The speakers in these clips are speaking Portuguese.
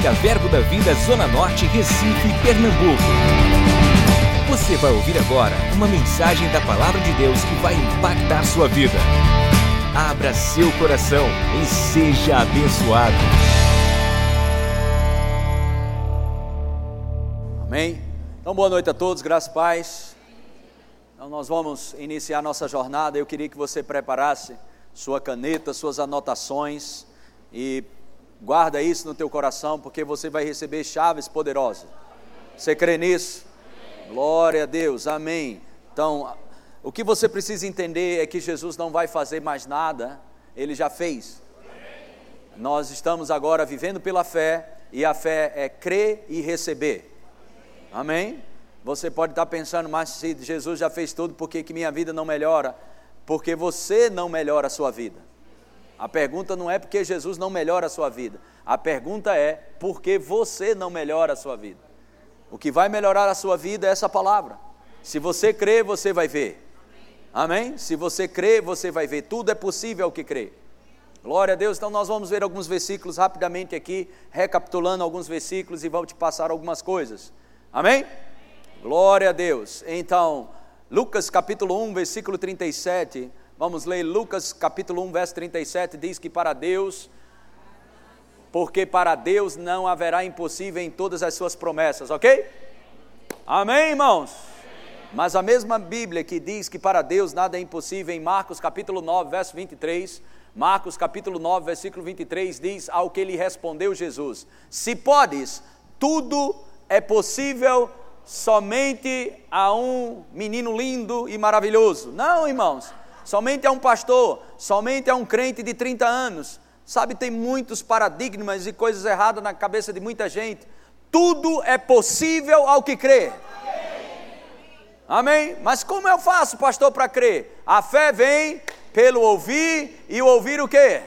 Evangélica Verbo da Vida Zona Norte, Recife, Pernambuco. Você vai ouvir agora uma mensagem da Palavra de Deus que vai impactar sua vida. Abra seu coração e seja abençoado. Amém? Então, boa noite a todos, graças e. Então, nós vamos iniciar nossa jornada. Eu queria que você preparasse sua caneta, suas anotações e guarda isso no teu coração, porque você vai receber chaves poderosas. Você crê nisso? Glória a Deus, amém. Então, o que você precisa entender é que Jesus não vai fazer mais nada, ele já fez. Nós estamos agora vivendo pela fé, e a fé é crer e receber. Amém? Você pode estar pensando, mas se Jesus já fez tudo, por que, que minha vida não melhora? Porque você não melhora a sua vida. A pergunta não é porque Jesus não melhora a sua vida. A pergunta é porque você não melhora a sua vida. O que vai melhorar a sua vida é essa palavra. Se você crê, você vai ver. Amém? Se você crê, você vai ver. Tudo é possível ao que crê. Glória a Deus. Então nós vamos ver alguns versículos rapidamente aqui, recapitulando alguns versículos e vamos te passar algumas coisas. Amém? Glória a Deus. Então, Lucas capítulo 1, versículo 37 Vamos ler Lucas capítulo 1, verso 37, diz que para Deus, porque para Deus não haverá impossível em todas as suas promessas, ok? Amém, irmãos? Mas a mesma Bíblia que diz que para Deus nada é impossível, em Marcos capítulo 9, verso 23, Marcos capítulo 9, versículo 23, diz ao que lhe respondeu Jesus: Se podes, tudo é possível somente a um menino lindo e maravilhoso. Não, irmãos, somente a um pastor, somente a um crente de 30 anos. Sabe, tem muitos paradigmas e coisas erradas na cabeça de muita gente. Tudo é possível ao que crê. Amém? Mas como eu faço, pastor, para crer? A fé vem pelo ouvir e ouvir o quê?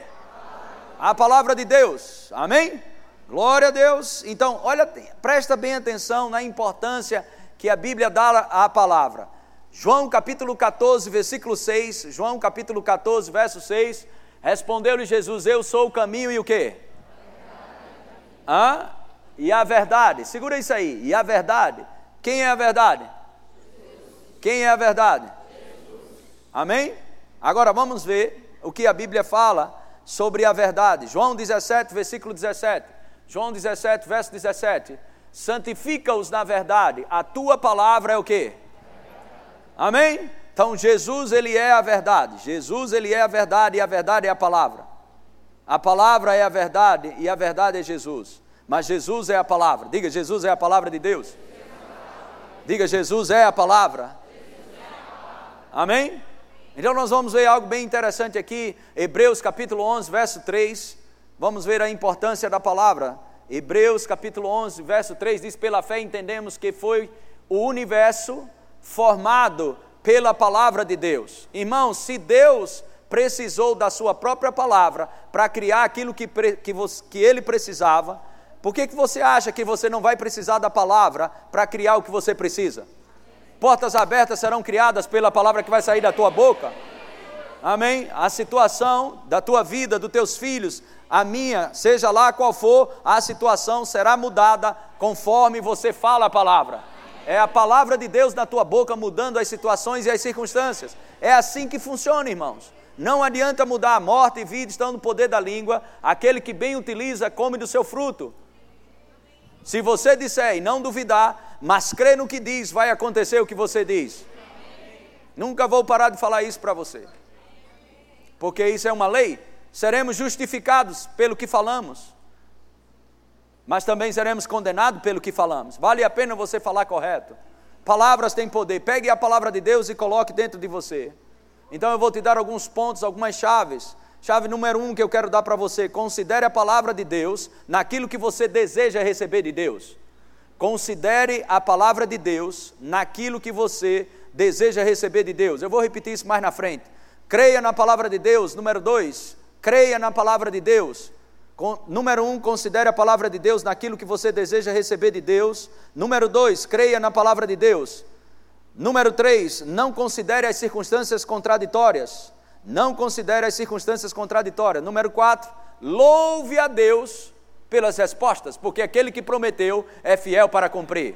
A palavra de Deus. Amém? Glória a Deus. Então, olha, presta bem atenção na importância que a Bíblia dá à palavra. João capítulo 14, versículo 6, João capítulo 14, verso 6, respondeu-lhe Jesus, eu sou o caminho e o quê? Hã? E a verdade, segura isso aí, e a verdade, quem é a verdade? Quem é a verdade? Amém? Agora vamos ver o que a Bíblia fala sobre a verdade. João 17, versículo 17. João 17, verso 17. Santifica-os na verdade, a tua palavra é o que? Amém? Então Jesus ele é a verdade. Jesus ele é a verdade e a verdade é a palavra. A palavra é a verdade e a verdade é Jesus. Mas Jesus é a palavra. Diga, Jesus é a palavra de Deus. Diga, Jesus é a palavra. Amém? Então nós vamos ver algo bem interessante aqui, Hebreus capítulo 11, verso 3. Vamos ver a importância da palavra. Hebreus capítulo 11, verso 3 diz: Pela fé entendemos que foi o universo formado pela palavra de Deus. Irmãos, se Deus precisou da sua própria palavra para criar aquilo que, que, você, que ele precisava, por que, que você acha que você não vai precisar da palavra para criar o que você precisa? Portas abertas serão criadas pela palavra que vai sair da tua boca. Amém? A situação da tua vida, dos teus filhos, a minha, seja lá qual for, a situação será mudada conforme você fala a palavra. É a palavra de Deus na tua boca mudando as situações e as circunstâncias. É assim que funciona, irmãos. Não adianta mudar a morte e vida estão no poder da língua. Aquele que bem utiliza, come do seu fruto. Se você disser e não duvidar, mas crê no que diz, vai acontecer o que você diz. Nunca vou parar de falar isso para você. Porque isso é uma lei. Seremos justificados pelo que falamos mas também seremos condenados pelo que falamos. Vale a pena você falar correto. Palavras têm poder. Pegue a palavra de Deus e coloque dentro de você. Então eu vou te dar alguns pontos, algumas chaves. Chave número um que eu quero dar para você: considere a palavra de Deus naquilo que você deseja receber de Deus. Considere a palavra de Deus naquilo que você deseja receber de Deus. Eu vou repetir isso mais na frente. Creia na palavra de Deus. Número dois, creia na palavra de Deus. Número um, considere a palavra de Deus naquilo que você deseja receber de Deus. Número dois, creia na palavra de Deus. Número três, não considere as circunstâncias contraditórias. Não considere as circunstâncias contraditórias. Número quatro, louve a Deus pelas respostas, porque aquele que prometeu é fiel para cumprir.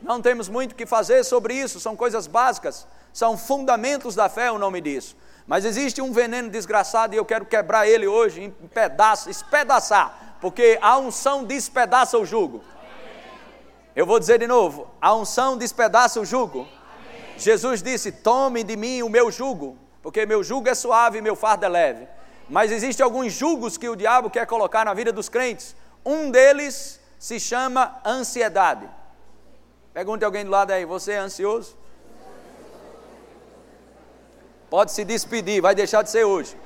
Não temos muito o que fazer sobre isso, são coisas básicas, são fundamentos da fé o nome disso. Mas existe um veneno desgraçado e eu quero quebrar ele hoje em pedaços, espedaçar, porque a unção despedaça o jugo. Eu vou dizer de novo: a unção despedaça o jugo. Jesus disse: Tome de mim o meu jugo, porque meu jugo é suave e meu fardo é leve. Mas existem alguns julgos que o diabo quer colocar na vida dos crentes. Um deles se chama ansiedade. Pergunte alguém do lado aí: Você é ansioso? Pode se despedir, vai deixar de ser hoje.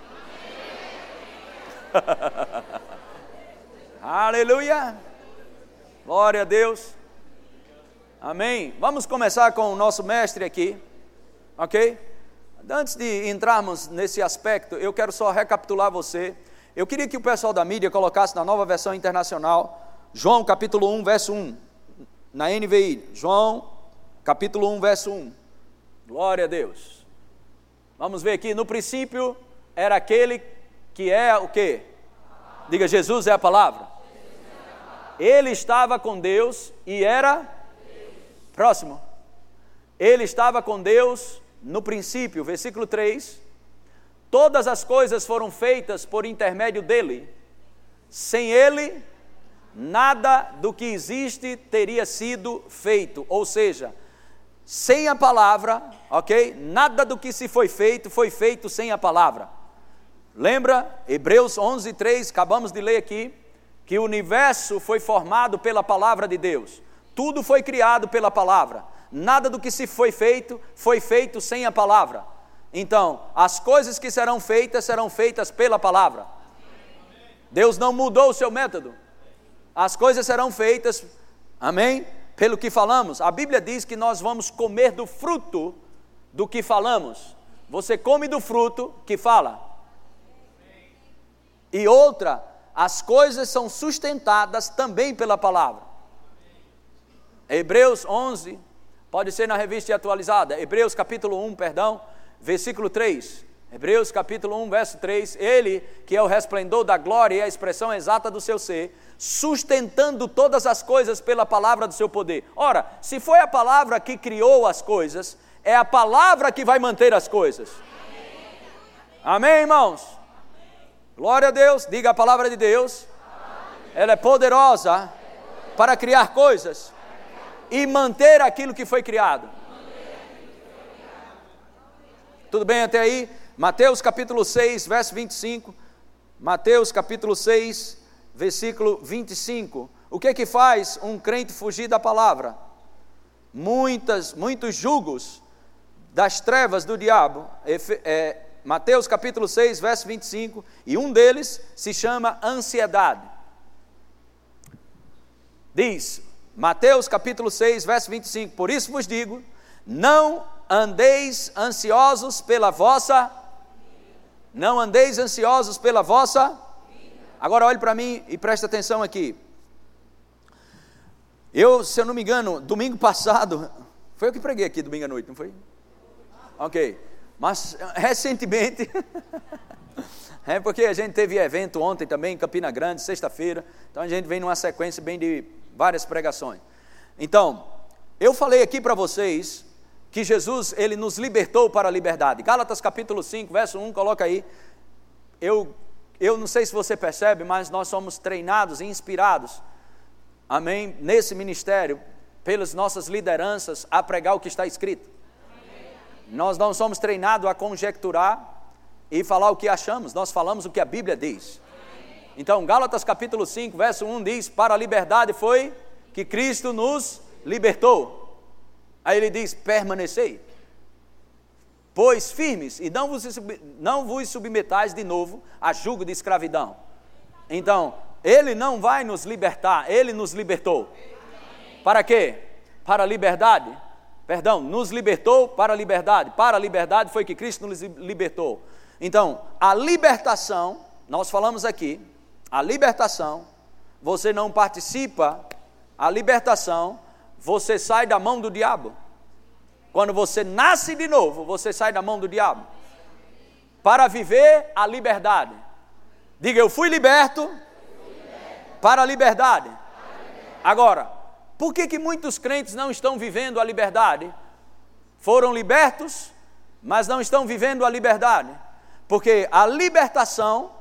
Aleluia! Glória a Deus. Amém. Vamos começar com o nosso mestre aqui, ok? Antes de entrarmos nesse aspecto, eu quero só recapitular você. Eu queria que o pessoal da mídia colocasse na nova versão internacional, João capítulo 1, verso 1, na NVI. João capítulo 1, verso 1. Glória a Deus. Vamos ver aqui, no princípio era aquele que é o que? Diga, Jesus é a palavra. Ele estava com Deus e era próximo. Ele estava com Deus no princípio, versículo 3. Todas as coisas foram feitas por intermédio dele. Sem ele, nada do que existe teria sido feito. Ou seja, sem a palavra, ok? Nada do que se foi feito foi feito sem a palavra. Lembra Hebreus 11, 3, acabamos de ler aqui, que o universo foi formado pela palavra de Deus. Tudo foi criado pela palavra. Nada do que se foi feito foi feito sem a palavra. Então, as coisas que serão feitas serão feitas pela palavra. Deus não mudou o seu método. As coisas serão feitas, amém? Pelo que falamos. A Bíblia diz que nós vamos comer do fruto do que falamos. Você come do fruto que fala. E outra, as coisas são sustentadas também pela palavra. Hebreus 11, pode ser na revista atualizada, Hebreus capítulo 1, perdão, versículo 3. Hebreus capítulo 1, verso 3, ele que é o resplendor da glória e a expressão exata do seu ser, sustentando todas as coisas pela palavra do seu poder. Ora, se foi a palavra que criou as coisas, é a palavra que vai manter as coisas. Amém, irmãos? Glória a Deus, diga a palavra de Deus. Ela é poderosa para criar coisas e manter aquilo que foi criado. Tudo bem até aí? Mateus capítulo 6, verso 25. Mateus capítulo 6, versículo 25. O que é que faz um crente fugir da palavra? Muitas, muitos julgos das trevas do diabo. É, Mateus capítulo 6, verso 25. E um deles se chama ansiedade. Diz, Mateus capítulo 6, verso 25. Por isso vos digo: não andeis ansiosos pela vossa não andeis ansiosos pela vossa. Agora olhe para mim e preste atenção aqui. Eu, se eu não me engano, domingo passado, foi eu que preguei aqui domingo à noite, não foi? Ok. Mas recentemente, é porque a gente teve evento ontem também em Campina Grande, sexta-feira, então a gente vem numa sequência bem de várias pregações. Então, eu falei aqui para vocês que Jesus ele nos libertou para a liberdade. Gálatas capítulo 5, verso 1, coloca aí. Eu eu não sei se você percebe, mas nós somos treinados e inspirados. Amém, nesse ministério pelas nossas lideranças a pregar o que está escrito. Nós não somos treinados a conjecturar e falar o que achamos, nós falamos o que a Bíblia diz. Então, Gálatas capítulo 5, verso 1 diz: Para a liberdade foi que Cristo nos libertou. Aí ele diz: permanecei, pois firmes, e não vos, não vos submetais de novo a julgo de escravidão. Então, ele não vai nos libertar, ele nos libertou. Para quê? Para a liberdade. Perdão, nos libertou para a liberdade. Para a liberdade foi que Cristo nos libertou. Então, a libertação, nós falamos aqui, a libertação, você não participa, a libertação você sai da mão do diabo. Quando você nasce de novo, você sai da mão do diabo. Para viver a liberdade. Diga, eu fui liberto Para a liberdade. Agora, por que, que muitos crentes não estão vivendo a liberdade? Foram libertos, mas não estão vivendo a liberdade. Porque a libertação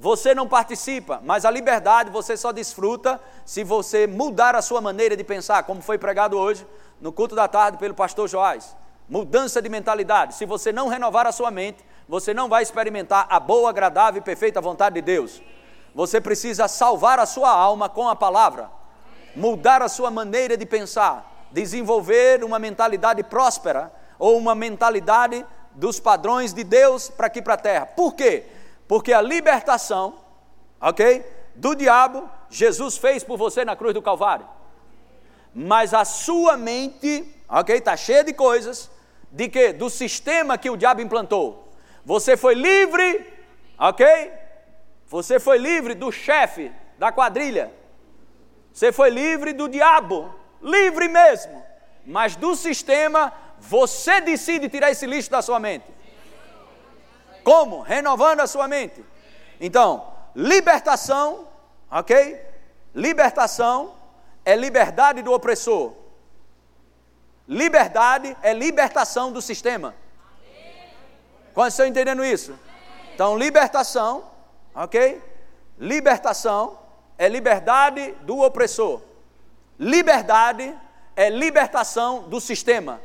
você não participa, mas a liberdade você só desfruta se você mudar a sua maneira de pensar, como foi pregado hoje no culto da tarde pelo pastor Joás. Mudança de mentalidade. Se você não renovar a sua mente, você não vai experimentar a boa, agradável e perfeita vontade de Deus. Você precisa salvar a sua alma com a palavra, mudar a sua maneira de pensar, desenvolver uma mentalidade próspera ou uma mentalidade dos padrões de Deus para aqui para a terra. Por quê? Porque a libertação, ok? Do diabo, Jesus fez por você na cruz do Calvário. Mas a sua mente, ok? Está cheia de coisas, de que? Do sistema que o diabo implantou. Você foi livre, ok? Você foi livre do chefe da quadrilha. Você foi livre do diabo, livre mesmo. Mas do sistema, você decide tirar esse lixo da sua mente. Como? Renovando a sua mente. Então, libertação, ok? Libertação é liberdade do opressor. Liberdade é libertação do sistema. Quantos estão entendendo isso? Então, libertação, ok? Libertação é liberdade do opressor. Liberdade é libertação do sistema.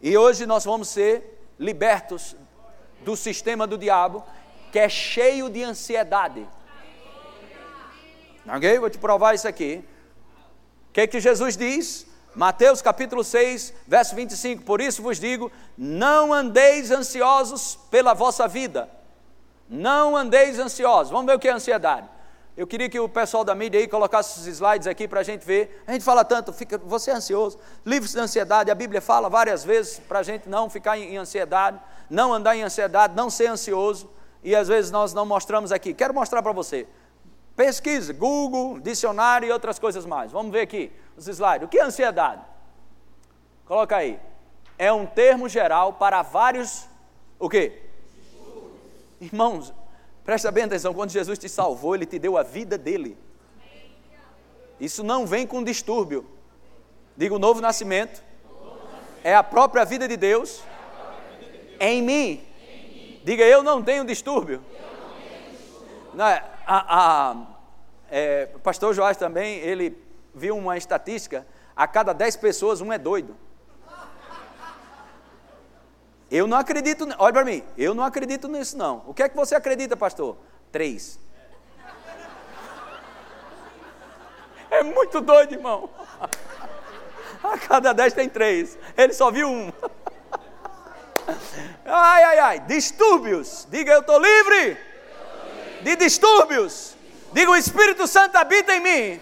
E hoje nós vamos ser libertos do sistema do diabo, que é cheio de ansiedade. Ok? Vou te provar isso aqui. O que, que Jesus diz? Mateus capítulo 6, verso 25: Por isso vos digo: não andeis ansiosos pela vossa vida. Não andeis ansiosos. Vamos ver o que é ansiedade. Eu queria que o pessoal da mídia aí colocasse os slides aqui para a gente ver. A gente fala tanto, fica, você é ansioso, livre-se da ansiedade. A Bíblia fala várias vezes para a gente não ficar em, em ansiedade, não andar em ansiedade, não ser ansioso. E às vezes nós não mostramos aqui. Quero mostrar para você. Pesquisa, Google, dicionário e outras coisas mais. Vamos ver aqui os slides. O que é ansiedade? Coloca aí. É um termo geral para vários. O quê? Irmãos, Presta bem atenção, quando Jesus te salvou, Ele te deu a vida dele. Isso não vem com distúrbio. Diga o novo nascimento. É a própria vida de Deus em mim. Diga, eu não tenho distúrbio. Não, a, a, é, o pastor Joás também, ele viu uma estatística, a cada dez pessoas um é doido. Eu não acredito, olha para mim, eu não acredito nisso não. O que é que você acredita, pastor? Três. É muito doido, irmão. A cada dez tem três. Ele só viu um. Ai, ai, ai. Distúrbios. Diga, eu estou livre. De distúrbios. Diga, o Espírito Santo habita em mim.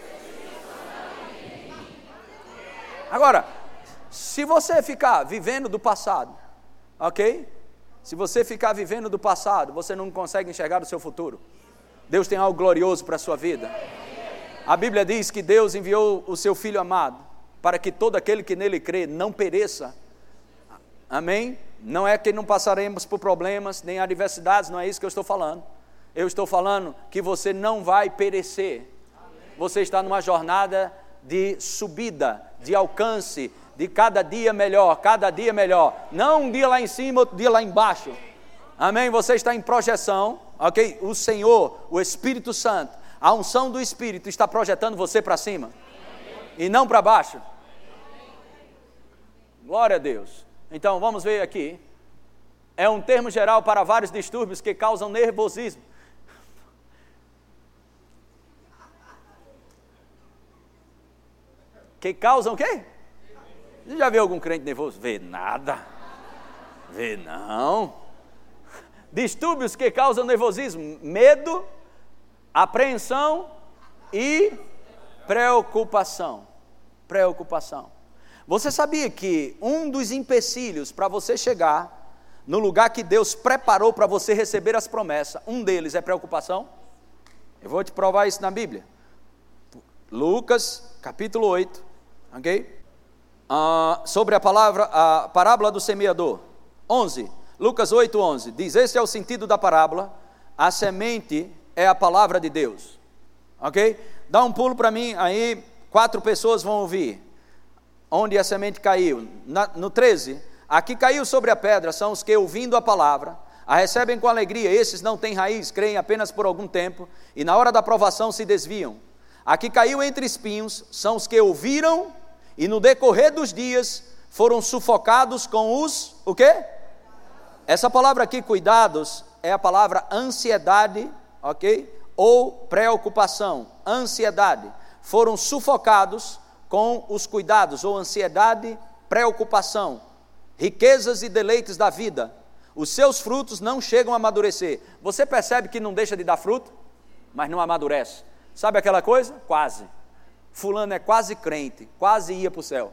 Agora, se você ficar vivendo do passado, Ok? Se você ficar vivendo do passado, você não consegue enxergar o seu futuro. Deus tem algo glorioso para a sua vida. A Bíblia diz que Deus enviou o seu Filho amado para que todo aquele que nele crê não pereça. Amém? Não é que não passaremos por problemas nem adversidades, não é isso que eu estou falando. Eu estou falando que você não vai perecer. Você está numa jornada de subida, de alcance, de cada dia melhor, cada dia melhor. Não um dia lá em cima, outro dia lá embaixo. Amém? Você está em projeção, ok? O Senhor, o Espírito Santo, a unção do Espírito está projetando você para cima e não para baixo. Glória a Deus. Então vamos ver aqui. É um termo geral para vários distúrbios que causam nervosismo. Que causam o quê? Você já viu algum crente nervoso? Vê nada. Vê não. Distúrbios que causam nervosismo: medo, apreensão e preocupação. Preocupação. Você sabia que um dos empecilhos para você chegar no lugar que Deus preparou para você receber as promessas, um deles é preocupação? Eu vou te provar isso na Bíblia. Lucas, capítulo 8, ok? Ah, sobre a palavra, a parábola do semeador. 11, Lucas 8, 11, diz: Esse é o sentido da parábola, a semente é a palavra de Deus. Ok? Dá um pulo para mim, aí quatro pessoas vão ouvir. Onde a semente caiu? Na, no 13. Aqui caiu sobre a pedra são os que, ouvindo a palavra, a recebem com alegria. Esses não têm raiz, creem apenas por algum tempo, e na hora da provação se desviam. Aqui caiu entre espinhos são os que ouviram e no decorrer dos dias foram sufocados com os o quê? Essa palavra aqui, cuidados, é a palavra ansiedade, ok? Ou preocupação, ansiedade. Foram sufocados com os cuidados, ou ansiedade, preocupação, riquezas e deleites da vida. Os seus frutos não chegam a amadurecer. Você percebe que não deixa de dar fruto, mas não amadurece. Sabe aquela coisa? Quase. Fulano é quase crente, quase ia para o céu.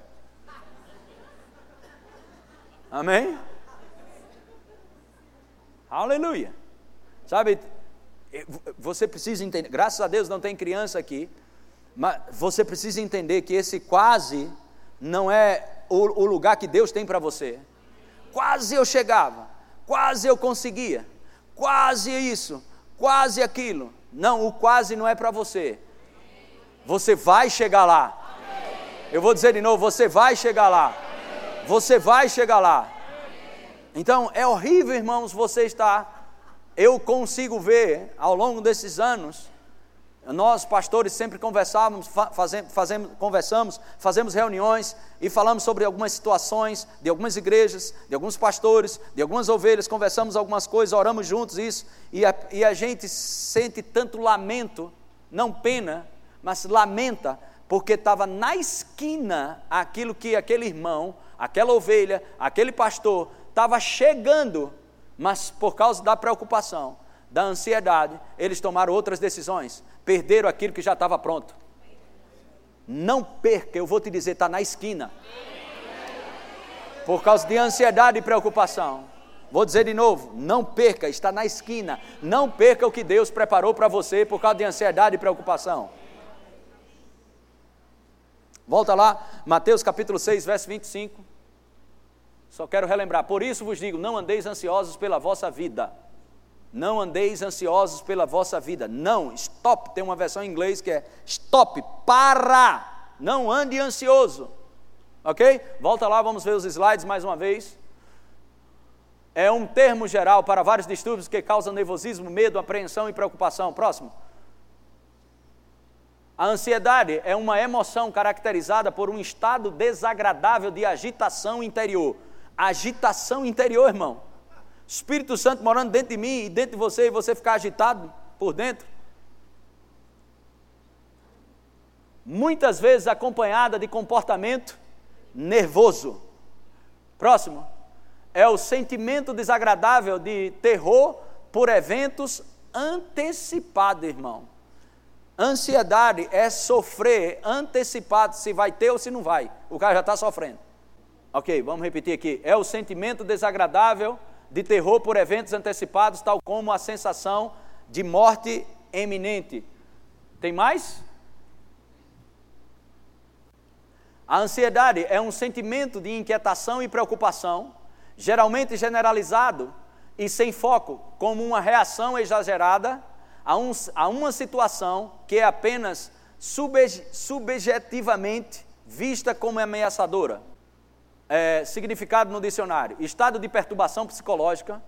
Amém? Aleluia. Sabe, você precisa entender, graças a Deus não tem criança aqui, mas você precisa entender que esse quase não é o, o lugar que Deus tem para você. Quase eu chegava, quase eu conseguia, quase isso, quase aquilo. Não, o quase não é para você. Você vai chegar lá. Eu vou dizer de novo: você vai chegar lá. Você vai chegar lá. Então é horrível, irmãos, você estar. Eu consigo ver ao longo desses anos nós, pastores, sempre conversávamos, fazemos, fazemos, conversamos, fazemos reuniões e falamos sobre algumas situações de algumas igrejas, de alguns pastores, de algumas ovelhas, conversamos algumas coisas, oramos juntos isso, e a, e a gente sente tanto lamento, não pena, mas lamenta, porque estava na esquina aquilo que aquele irmão, aquela ovelha, aquele pastor, estava chegando, mas por causa da preocupação, da ansiedade, eles tomaram outras decisões, perderam aquilo que já estava pronto. Não perca, eu vou te dizer, está na esquina. Por causa de ansiedade e preocupação. Vou dizer de novo: não perca, está na esquina. Não perca o que Deus preparou para você por causa de ansiedade e preocupação. Volta lá, Mateus capítulo 6, verso 25. Só quero relembrar: por isso vos digo, não andeis ansiosos pela vossa vida não andeis ansiosos pela vossa vida. Não, stop. Tem uma versão em inglês que é stop, para. Não ande ansioso. Ok? Volta lá, vamos ver os slides mais uma vez. É um termo geral para vários distúrbios que causam nervosismo, medo, apreensão e preocupação. Próximo. A ansiedade é uma emoção caracterizada por um estado desagradável de agitação interior. Agitação interior, irmão. Espírito Santo morando dentro de mim e dentro de você, e você ficar agitado por dentro. Muitas vezes acompanhada de comportamento nervoso. Próximo. É o sentimento desagradável de terror por eventos antecipados, irmão. Ansiedade é sofrer antecipado se vai ter ou se não vai. O cara já está sofrendo. Ok, vamos repetir aqui. É o sentimento desagradável de terror por eventos antecipados, tal como a sensação de morte eminente. Tem mais? A ansiedade é um sentimento de inquietação e preocupação, geralmente generalizado e sem foco, como uma reação exagerada a, um, a uma situação que é apenas subjetivamente vista como ameaçadora. É, significado no dicionário: estado de perturbação psicológica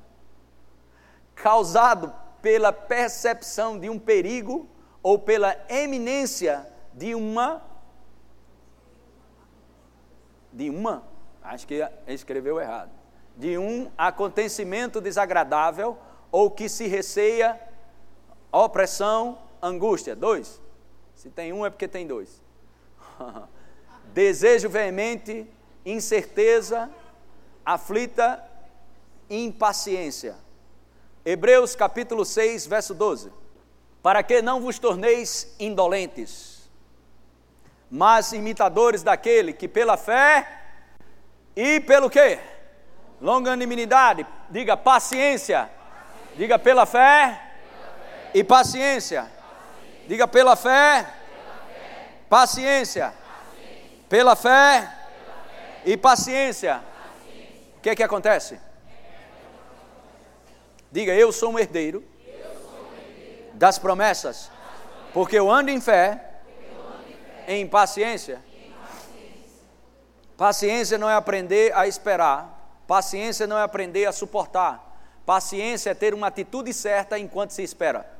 causado pela percepção de um perigo ou pela eminência de uma de uma, acho que escreveu errado, de um acontecimento desagradável ou que se receia opressão, angústia. Dois. Se tem um é porque tem dois. Desejo veemente incerteza, aflita, impaciência. Hebreus capítulo 6, verso 12. Para que não vos torneis indolentes, mas imitadores daquele que pela fé e pelo quê? Longanimidade, diga paciência. Diga pela fé, e paciência. Diga pela fé, paciência. Pela fé e paciência. O que é que acontece? Diga, eu sou um herdeiro das promessas Porque eu ando em fé, em paciência. Paciência não é aprender a esperar. Paciência não é aprender a suportar. Paciência é ter uma atitude certa enquanto se espera.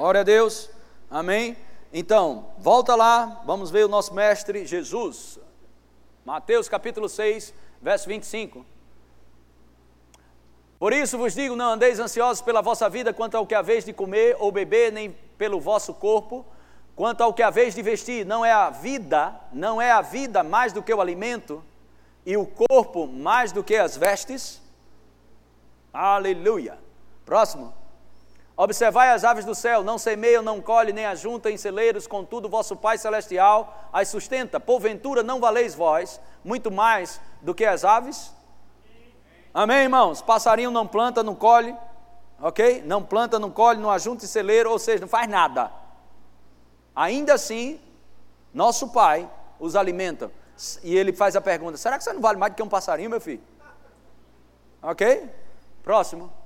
Glória a Deus. Amém. Então, volta lá, vamos ver o nosso mestre Jesus. Mateus capítulo 6, verso 25. Por isso vos digo: não andeis ansiosos pela vossa vida quanto ao que haveis de comer ou beber, nem pelo vosso corpo, quanto ao que haveis de vestir. Não é a vida, não é a vida mais do que o alimento, e o corpo mais do que as vestes? Aleluia. Próximo. Observai as aves do céu, não semeiam, não colhem, nem ajuntam em celeiros, contudo vosso Pai Celestial as sustenta. Porventura não valeis vós muito mais do que as aves? Amém, irmãos? Passarinho não planta, não colhe, ok? Não planta, não colhe, não ajunta em celeiro, ou seja, não faz nada. Ainda assim, nosso Pai os alimenta. E ele faz a pergunta: será que você não vale mais do que um passarinho, meu filho? Ok? Próximo.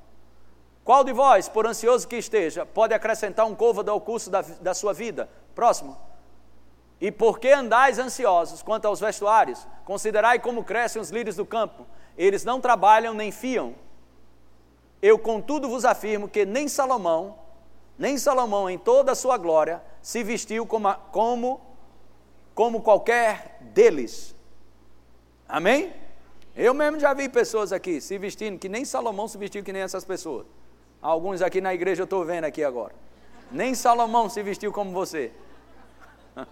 Qual de vós, por ansioso que esteja, pode acrescentar um côvado ao curso da, da sua vida? Próximo. E por que andais ansiosos quanto aos vestuários? Considerai como crescem os lírios do campo. Eles não trabalham nem fiam. Eu, contudo, vos afirmo que nem Salomão, nem Salomão, em toda a sua glória, se vestiu como, como, como qualquer deles. Amém? Eu mesmo já vi pessoas aqui se vestindo que nem Salomão se vestiu que nem essas pessoas. Alguns aqui na igreja eu estou vendo aqui agora. Nem Salomão se vestiu como você.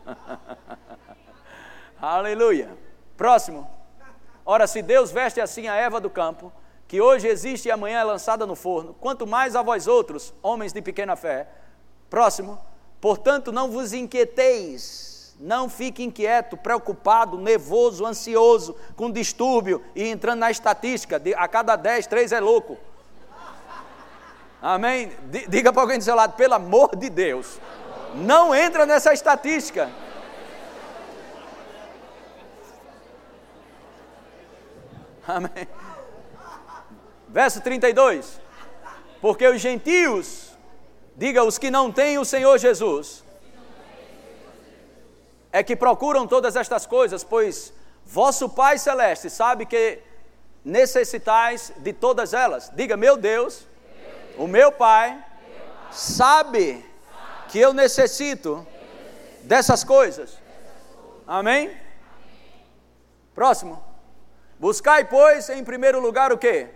Aleluia. Próximo. Ora, se Deus veste assim a erva do campo, que hoje existe e amanhã é lançada no forno, quanto mais a vós outros, homens de pequena fé. Próximo. Portanto, não vos inquieteis, não fique inquieto, preocupado, nervoso, ansioso, com distúrbio e entrando na estatística, de, a cada dez, três é louco. Amém? Diga para alguém do seu lado, pelo amor de Deus, não entra nessa estatística. Amém. Verso 32. Porque os gentios, diga os que não têm o Senhor Jesus, é que procuram todas estas coisas, pois vosso Pai Celeste sabe que necessitais de todas elas. Diga, meu Deus, o meu pai sabe que eu necessito dessas coisas. Amém? Próximo. Buscai, pois, em primeiro lugar o que?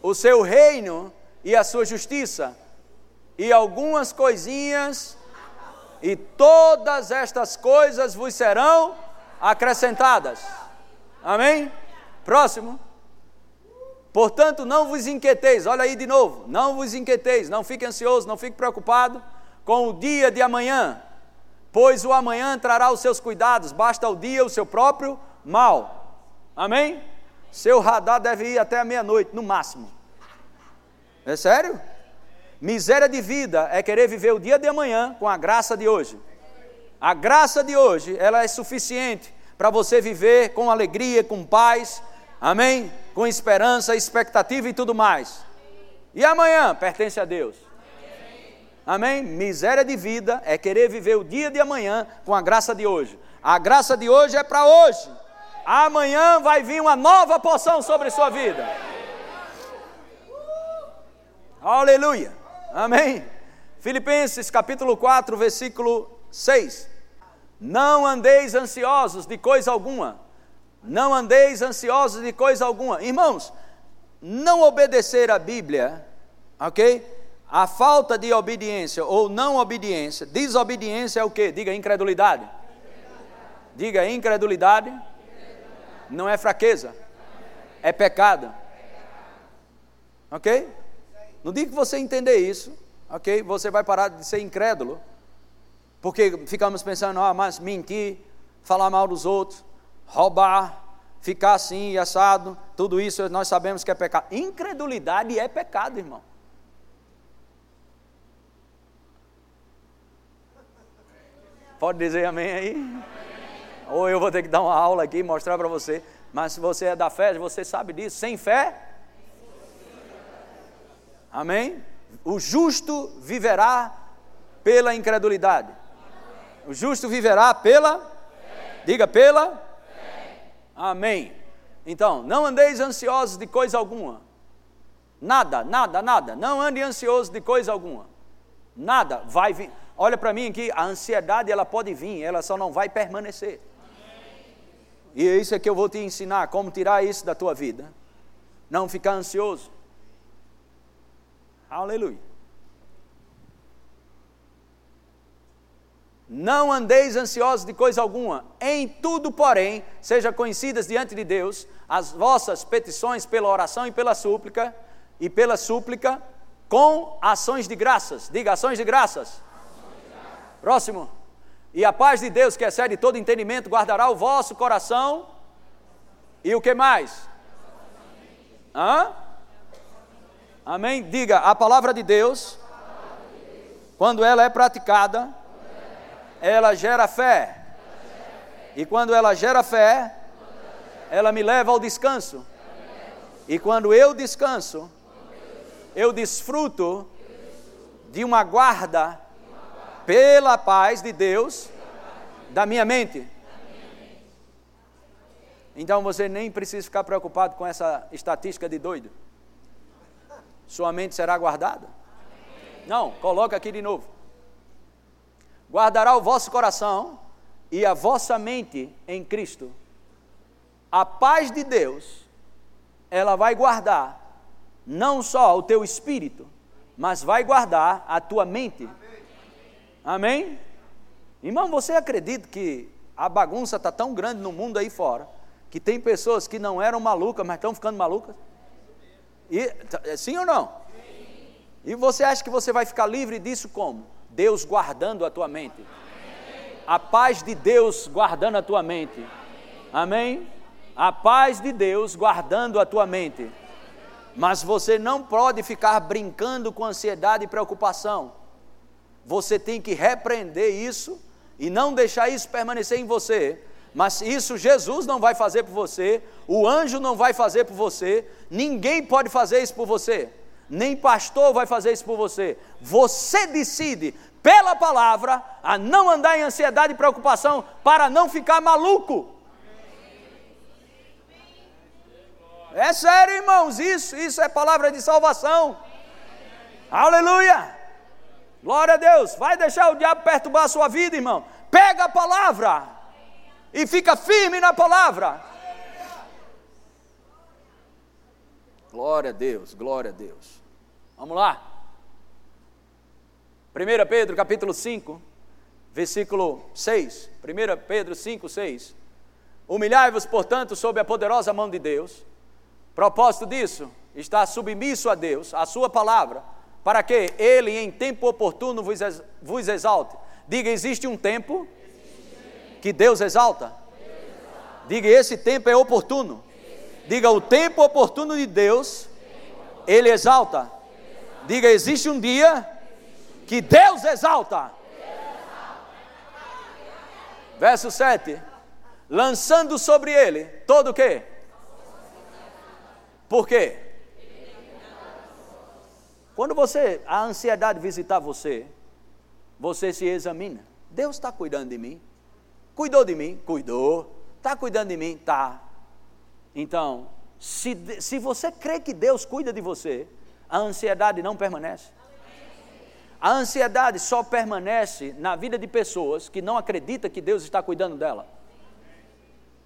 O seu reino e a sua justiça, e algumas coisinhas, e todas estas coisas vos serão acrescentadas. Amém? Próximo. Portanto, não vos inquieteis, olha aí de novo, não vos inquieteis, não fique ansioso, não fique preocupado com o dia de amanhã, pois o amanhã trará os seus cuidados, basta o dia o seu próprio mal. Amém? Seu radar deve ir até a meia-noite, no máximo. É sério? Miséria de vida é querer viver o dia de amanhã com a graça de hoje. A graça de hoje, ela é suficiente para você viver com alegria, com paz, Amém? Com esperança, expectativa e tudo mais. E amanhã pertence a Deus. Amém? Miséria de vida é querer viver o dia de amanhã com a graça de hoje. A graça de hoje é para hoje. Amanhã vai vir uma nova porção sobre sua vida. Aleluia. Amém. Filipenses capítulo 4, versículo 6. Não andeis ansiosos de coisa alguma não andeis ansiosos de coisa alguma. Irmãos, não obedecer a Bíblia, ok? A falta de obediência ou não obediência, desobediência é o que? Diga incredulidade. Diga incredulidade. Não é fraqueza, é pecado. Ok? No dia que você entender isso, ok? Você vai parar de ser incrédulo. Porque ficamos pensando, ah, mas mentir, falar mal dos outros, roubar, ficar assim assado, tudo isso nós sabemos que é pecado. Incredulidade é pecado, irmão. Pode dizer amém aí? Amém. Ou eu vou ter que dar uma aula aqui e mostrar para você. Mas se você é da fé, você sabe disso. Sem fé? Amém? O justo viverá pela incredulidade. O justo viverá pela. Diga pela. Amém. Então, não andeis ansiosos de coisa alguma. Nada, nada, nada. Não ande ansioso de coisa alguma. Nada vai vir. Olha para mim aqui, a ansiedade ela pode vir, ela só não vai permanecer. E é isso é que eu vou te ensinar, como tirar isso da tua vida. Não ficar ansioso. Aleluia. Não andeis ansiosos de coisa alguma, em tudo, porém, seja conhecidas diante de Deus as vossas petições pela oração e pela súplica, e pela súplica com ações de graças. Diga ações de graças. Próximo. E a paz de Deus, que excede todo entendimento, guardará o vosso coração. E o que mais? Hã? Amém? Diga, a palavra de Deus, quando ela é praticada, ela gera fé. E quando ela gera fé, ela me leva ao descanso. E quando eu descanso, eu desfruto de uma guarda pela paz de Deus da minha mente. Então você nem precisa ficar preocupado com essa estatística de doido. Sua mente será guardada? Não, coloca aqui de novo guardará o vosso coração e a vossa mente em Cristo. A paz de Deus, ela vai guardar não só o teu espírito, mas vai guardar a tua mente. Amém? Irmão, você acredita que a bagunça está tão grande no mundo aí fora, que tem pessoas que não eram malucas, mas estão ficando malucas? E, tá, sim ou não? Sim. E você acha que você vai ficar livre disso como? Deus guardando a tua mente. A paz de Deus guardando a tua mente. Amém? A paz de Deus guardando a tua mente. Mas você não pode ficar brincando com ansiedade e preocupação. Você tem que repreender isso e não deixar isso permanecer em você. Mas isso Jesus não vai fazer por você, o anjo não vai fazer por você, ninguém pode fazer isso por você nem pastor vai fazer isso por você. Você decide, pela palavra, a não andar em ansiedade e preocupação para não ficar maluco. É sério, irmãos, isso, isso é palavra de salvação. Aleluia! Glória a Deus. Vai deixar o diabo perturbar a sua vida, irmão. Pega a palavra e fica firme na palavra. Glória a Deus, glória a Deus. Vamos lá. 1 Pedro capítulo 5, versículo 6. 1 Pedro 5, 6. Humilhai-vos, portanto, sob a poderosa mão de Deus. Propósito disso, está submisso a Deus, a sua palavra, para que Ele em tempo oportuno vos, vos exalte. Diga, existe um tempo que Deus exalta. Diga, esse tempo é oportuno. Diga, o tempo oportuno de Deus, Ele exalta. Diga: existe um dia que Deus exalta. Verso 7. Lançando sobre ele todo o quê? Por quê? Quando você, a ansiedade visitar você, você se examina. Deus está cuidando de mim. Cuidou de mim? Cuidou. Está cuidando de mim? Está. Então, se, se você crê que Deus cuida de você, a ansiedade não permanece. A ansiedade só permanece na vida de pessoas que não acreditam que Deus está cuidando dela.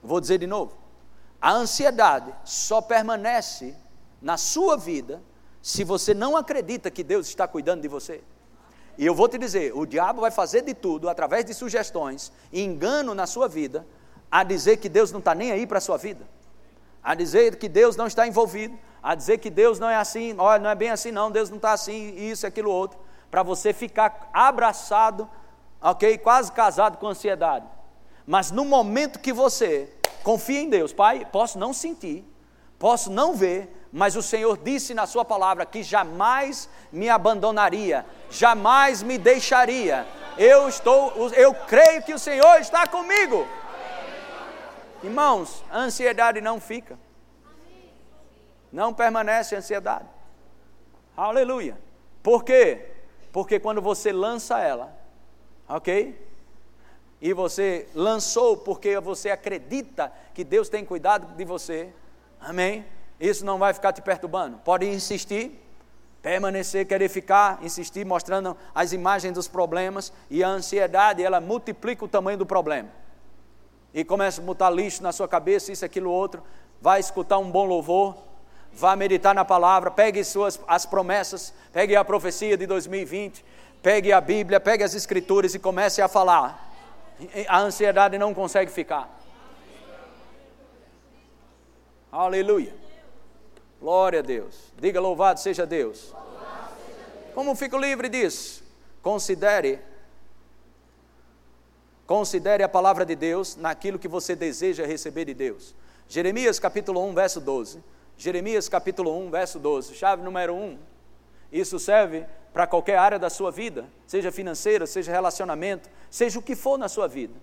Vou dizer de novo. A ansiedade só permanece na sua vida se você não acredita que Deus está cuidando de você. E eu vou te dizer, o diabo vai fazer de tudo, através de sugestões engano na sua vida, a dizer que Deus não está nem aí para a sua vida, a dizer que Deus não está envolvido, a dizer que Deus não é assim, olha, não é bem assim não, Deus não está assim, isso, aquilo, outro, para você ficar abraçado, ok, quase casado com ansiedade. Mas no momento que você confia em Deus, Pai, posso não sentir, posso não ver, mas o Senhor disse na Sua palavra que jamais me abandonaria, jamais me deixaria. Eu estou, eu creio que o Senhor está comigo. Irmãos, a ansiedade não fica. Não permanece ansiedade. Aleluia. Por quê? Porque quando você lança ela, ok? E você lançou porque você acredita que Deus tem cuidado de você, amém? Isso não vai ficar te perturbando. Pode insistir, permanecer, querer ficar, insistir, mostrando as imagens dos problemas e a ansiedade, ela multiplica o tamanho do problema. E começa a botar lixo na sua cabeça, isso, aquilo, outro. Vai escutar um bom louvor, vá meditar na palavra, pegue suas, as promessas, pegue a profecia de 2020, pegue a Bíblia, pegue as escrituras e comece a falar. A ansiedade não consegue ficar. Aleluia. Glória a Deus. Diga louvado seja Deus. Como fico livre disso? Considere Considere a palavra de Deus naquilo que você deseja receber de Deus. Jeremias capítulo 1, verso 12. Jeremias capítulo 1, verso 12. Chave número 1. Isso serve para qualquer área da sua vida, seja financeira, seja relacionamento, seja o que for na sua vida.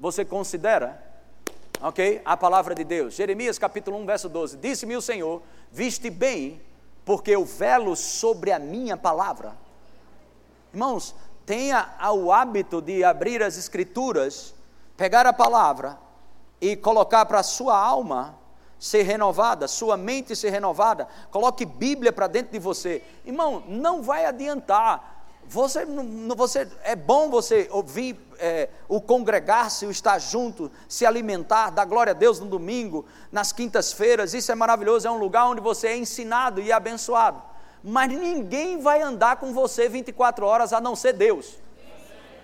Você considera, ok? A palavra de Deus. Jeremias capítulo 1, verso 12. Disse-me o Senhor: Viste bem, porque eu velo sobre a minha palavra. Irmãos, tenha o hábito de abrir as Escrituras, pegar a palavra e colocar para a sua alma ser renovada, sua mente ser renovada, coloque Bíblia para dentro de você. Irmão, não vai adiantar. Você, você é bom você ouvir é, o congregar-se, o estar junto, se alimentar, dar glória a Deus no domingo, nas quintas-feiras, isso é maravilhoso, é um lugar onde você é ensinado e abençoado. Mas ninguém vai andar com você 24 horas a não ser Deus.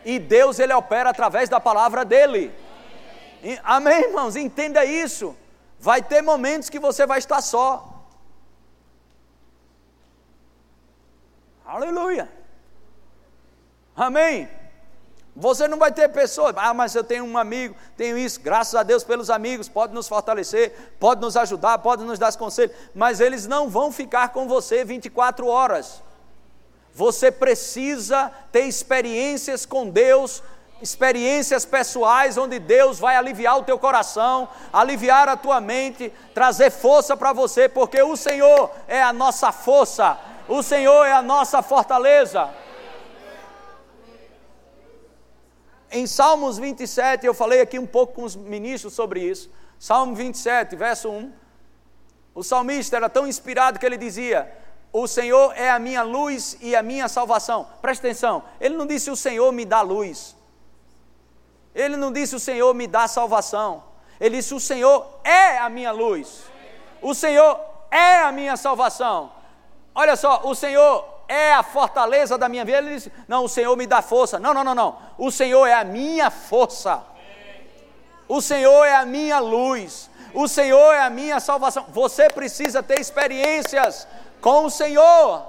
E Deus ele opera através da palavra dele. Amém, irmãos? Entenda isso. Vai ter momentos que você vai estar só. Aleluia. Amém. Você não vai ter pessoas, ah, mas eu tenho um amigo, tenho isso, graças a Deus pelos amigos, pode nos fortalecer, pode nos ajudar, pode nos dar conselho, mas eles não vão ficar com você 24 horas. Você precisa ter experiências com Deus experiências pessoais onde Deus vai aliviar o teu coração, aliviar a tua mente, trazer força para você, porque o Senhor é a nossa força, o Senhor é a nossa fortaleza. Em Salmos 27, eu falei aqui um pouco com os ministros sobre isso. Salmo 27, verso 1. O salmista era tão inspirado que ele dizia: O Senhor é a minha luz e a minha salvação. Presta atenção, ele não disse: O Senhor me dá luz. Ele não disse: O Senhor me dá salvação. Ele disse: O Senhor é a minha luz. O Senhor é a minha salvação. Olha só, o Senhor é a fortaleza da minha vida. Ele disse: Não, o Senhor me dá força. Não, não, não, não. O Senhor é a minha força. O Senhor é a minha luz. O Senhor é a minha salvação. Você precisa ter experiências com o Senhor.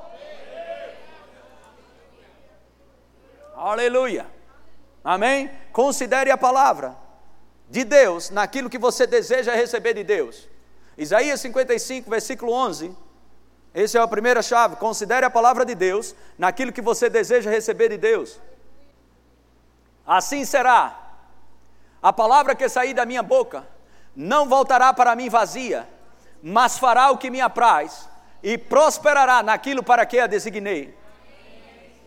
Aleluia. Amém? Considere a palavra de Deus naquilo que você deseja receber de Deus. Isaías 55, versículo 11. Essa é a primeira chave. Considere a palavra de Deus naquilo que você deseja receber de Deus. Assim será. A palavra que sair da minha boca não voltará para mim vazia, mas fará o que me apraz e prosperará naquilo para que a designei.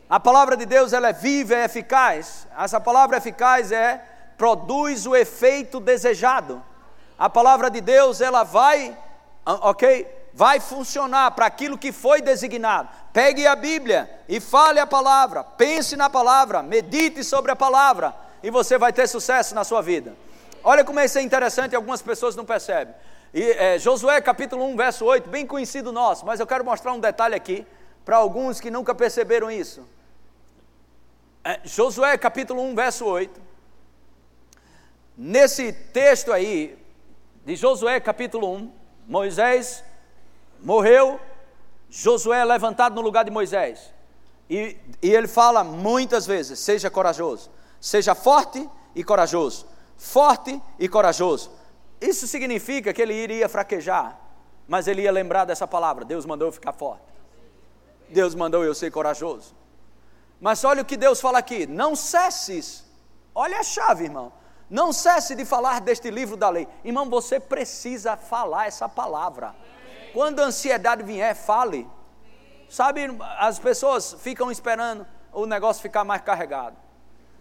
A palavra de Deus ela é viva, é eficaz. Essa palavra eficaz é produz o efeito desejado. A palavra de Deus ela vai, ok, vai funcionar para aquilo que foi designado. Pegue a Bíblia e fale a palavra, pense na palavra, medite sobre a palavra e você vai ter sucesso na sua vida. Olha como isso é interessante, algumas pessoas não percebem. E, é, Josué capítulo 1, verso 8, bem conhecido nosso, mas eu quero mostrar um detalhe aqui para alguns que nunca perceberam isso. É, Josué capítulo 1, verso 8. Nesse texto aí, de Josué capítulo 1, Moisés morreu, Josué é levantado no lugar de Moisés. E, e ele fala muitas vezes: seja corajoso, seja forte e corajoso, forte e corajoso. Isso significa que ele iria fraquejar, mas ele ia lembrar dessa palavra: Deus mandou eu ficar forte, Deus mandou eu ser corajoso. Mas olha o que Deus fala aqui: não cesses, olha a chave, irmão. Não cesse de falar deste livro da lei. Irmão, você precisa falar essa palavra. Quando a ansiedade vier, fale. Sabe, as pessoas ficam esperando o negócio ficar mais carregado.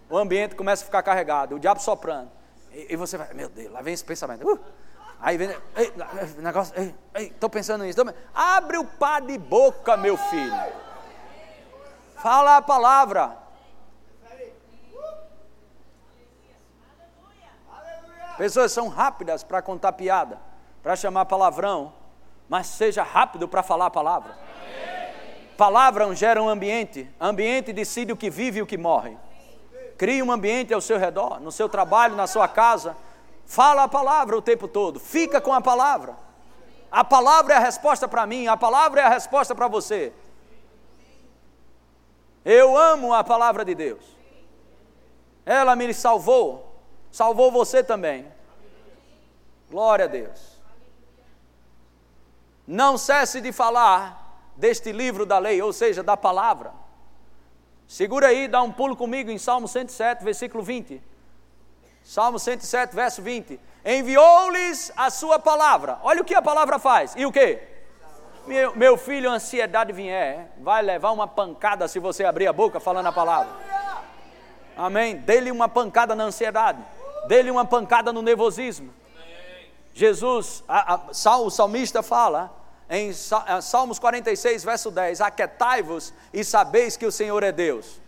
O ambiente começa a ficar carregado, o diabo soprando. E, e você vai, meu Deus, lá vem esse pensamento. Uh, aí vem, ei, negócio, estou pensando nisso. Abre o pá de boca, meu filho. Fala a palavra. Pessoas são rápidas para contar piada, para chamar palavrão, mas seja rápido para falar a palavra. Palavra gera um ambiente, ambiente decide o que vive e o que morre. Crie um ambiente ao seu redor, no seu trabalho, na sua casa. Fala a palavra o tempo todo, fica com a palavra. A palavra é a resposta para mim, a palavra é a resposta para você. Eu amo a palavra de Deus. Ela me salvou, salvou você também. Glória a Deus. Não cesse de falar deste livro da lei, ou seja, da palavra. Segura aí, dá um pulo comigo em Salmo 107, versículo 20. Salmo 107, verso 20. Enviou-lhes a sua palavra. Olha o que a palavra faz. E o que? Meu, meu filho, ansiedade vier, vai levar uma pancada se você abrir a boca falando a palavra. Amém? Dê-lhe uma pancada na ansiedade. Dê-lhe uma pancada no nervosismo. Jesus, a, a, o salmista fala em Salmos 46, verso 10: Aquetai-vos e sabeis que o Senhor é Deus.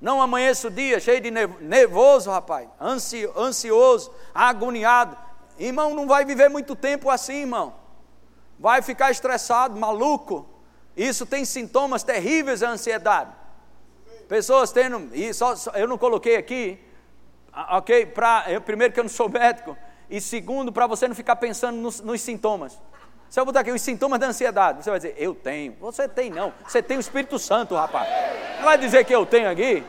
Não amanheça o dia cheio de nervoso, rapaz, ansioso, agoniado. Irmão, não vai viver muito tempo assim, irmão. Vai ficar estressado, maluco. Isso tem sintomas terríveis da ansiedade. Pessoas tendo, e só, eu não coloquei aqui, ok? Pra, eu, primeiro que eu não sou médico, e segundo, para você não ficar pensando nos, nos sintomas. Se eu botar aqui os sintomas da ansiedade, você vai dizer, eu tenho. Você tem não. Você tem o Espírito Santo, rapaz. Não vai dizer que eu tenho aqui?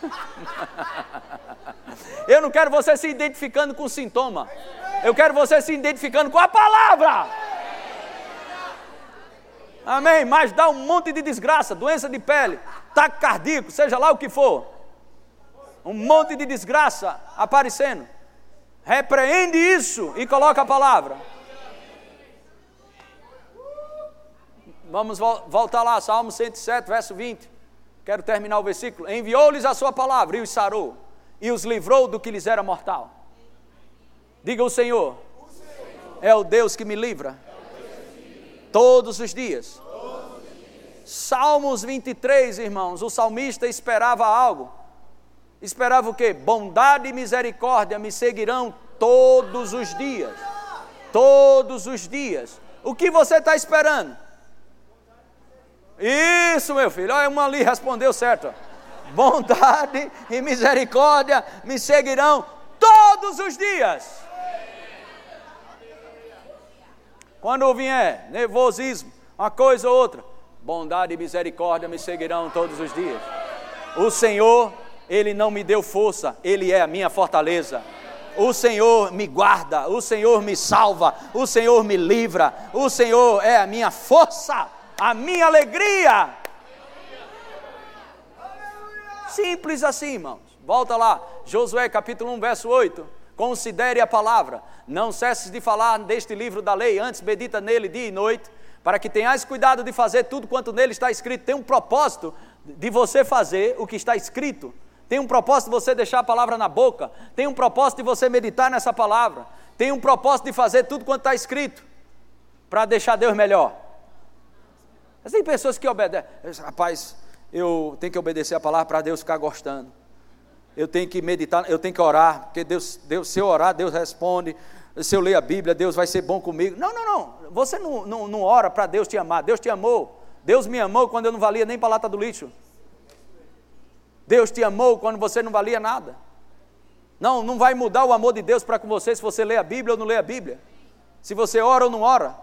eu não quero você se identificando com o sintoma. Eu quero você se identificando com a palavra. Amém? Mas dá um monte de desgraça, doença de pele, taque cardíaco, seja lá o que for. Um monte de desgraça aparecendo. Repreende isso e coloca a palavra. Vamos voltar lá, Salmo 107, verso 20. Quero terminar o versículo. Enviou-lhes a sua palavra e os sarou, e os livrou do que lhes era mortal. Diga o Senhor, o Senhor é o Deus que me livra, todos os dias. Salmos 23, irmãos, o salmista esperava algo. Esperava o quê? Bondade e misericórdia me seguirão todos os dias. Todos os dias. O que você está esperando? Isso, meu filho. Olha, uma ali respondeu certo. Bondade e misericórdia me seguirão todos os dias. Quando vier nervosismo, uma coisa ou outra, bondade e misericórdia me seguirão todos os dias. O Senhor, Ele não me deu força, Ele é a minha fortaleza. O Senhor me guarda, o Senhor me salva, o Senhor me livra, o Senhor é a minha força a minha alegria. Simples assim, irmãos. Volta lá, Josué capítulo 1, verso 8. Considere a palavra, não cesses de falar deste livro da lei, antes medita nele dia e noite, para que tenhais cuidado de fazer tudo quanto nele está escrito. Tem um propósito de você fazer o que está escrito. Tem um propósito de você deixar a palavra na boca. Tem um propósito de você meditar nessa palavra. Tem um propósito de fazer tudo quanto está escrito, para deixar Deus melhor. Mas tem pessoas que obedecem. Rapaz, eu tenho que obedecer a palavra para Deus ficar gostando. Eu tenho que meditar, eu tenho que orar, porque Deus, Deus, se eu orar, Deus responde. Se eu ler a Bíblia, Deus vai ser bom comigo. Não, não, não. Você não, não, não ora para Deus te amar. Deus te amou. Deus me amou quando eu não valia nem para lata do lixo. Deus te amou quando você não valia nada. Não, não vai mudar o amor de Deus para com você se você lê a Bíblia ou não lê a Bíblia. Se você ora ou não ora.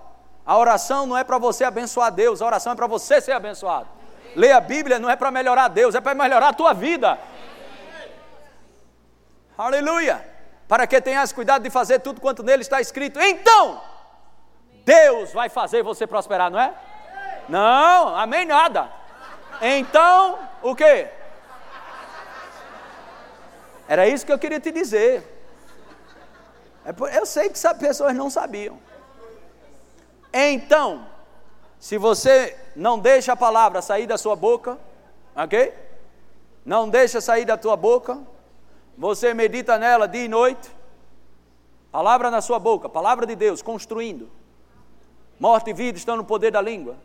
A oração não é para você abençoar Deus, a oração é para você ser abençoado. Ler a Bíblia não é para melhorar Deus, é para melhorar a tua vida. Aleluia! Para que tenhas cuidado de fazer tudo quanto nele está escrito. Então, Deus vai fazer você prosperar, não é? Não, amém nada. Então, o que? Era isso que eu queria te dizer. É eu sei que pessoas não sabiam. Então, se você não deixa a palavra sair da sua boca, ok? Não deixa sair da tua boca. Você medita nela dia e noite. Palavra na sua boca, palavra de Deus, construindo. Morte e vida estão no poder da língua.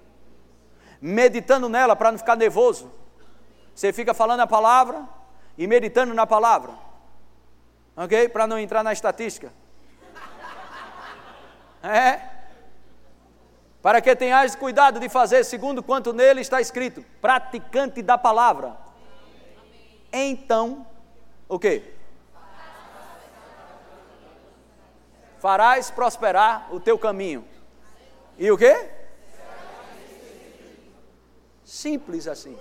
Meditando nela para não ficar nervoso. Você fica falando a palavra e meditando na palavra. Ok? Para não entrar na estatística. É. Para que tenhais cuidado de fazer segundo quanto nele está escrito, praticante da palavra. Então, o que? Farás prosperar o teu caminho. E o que? Simples assim.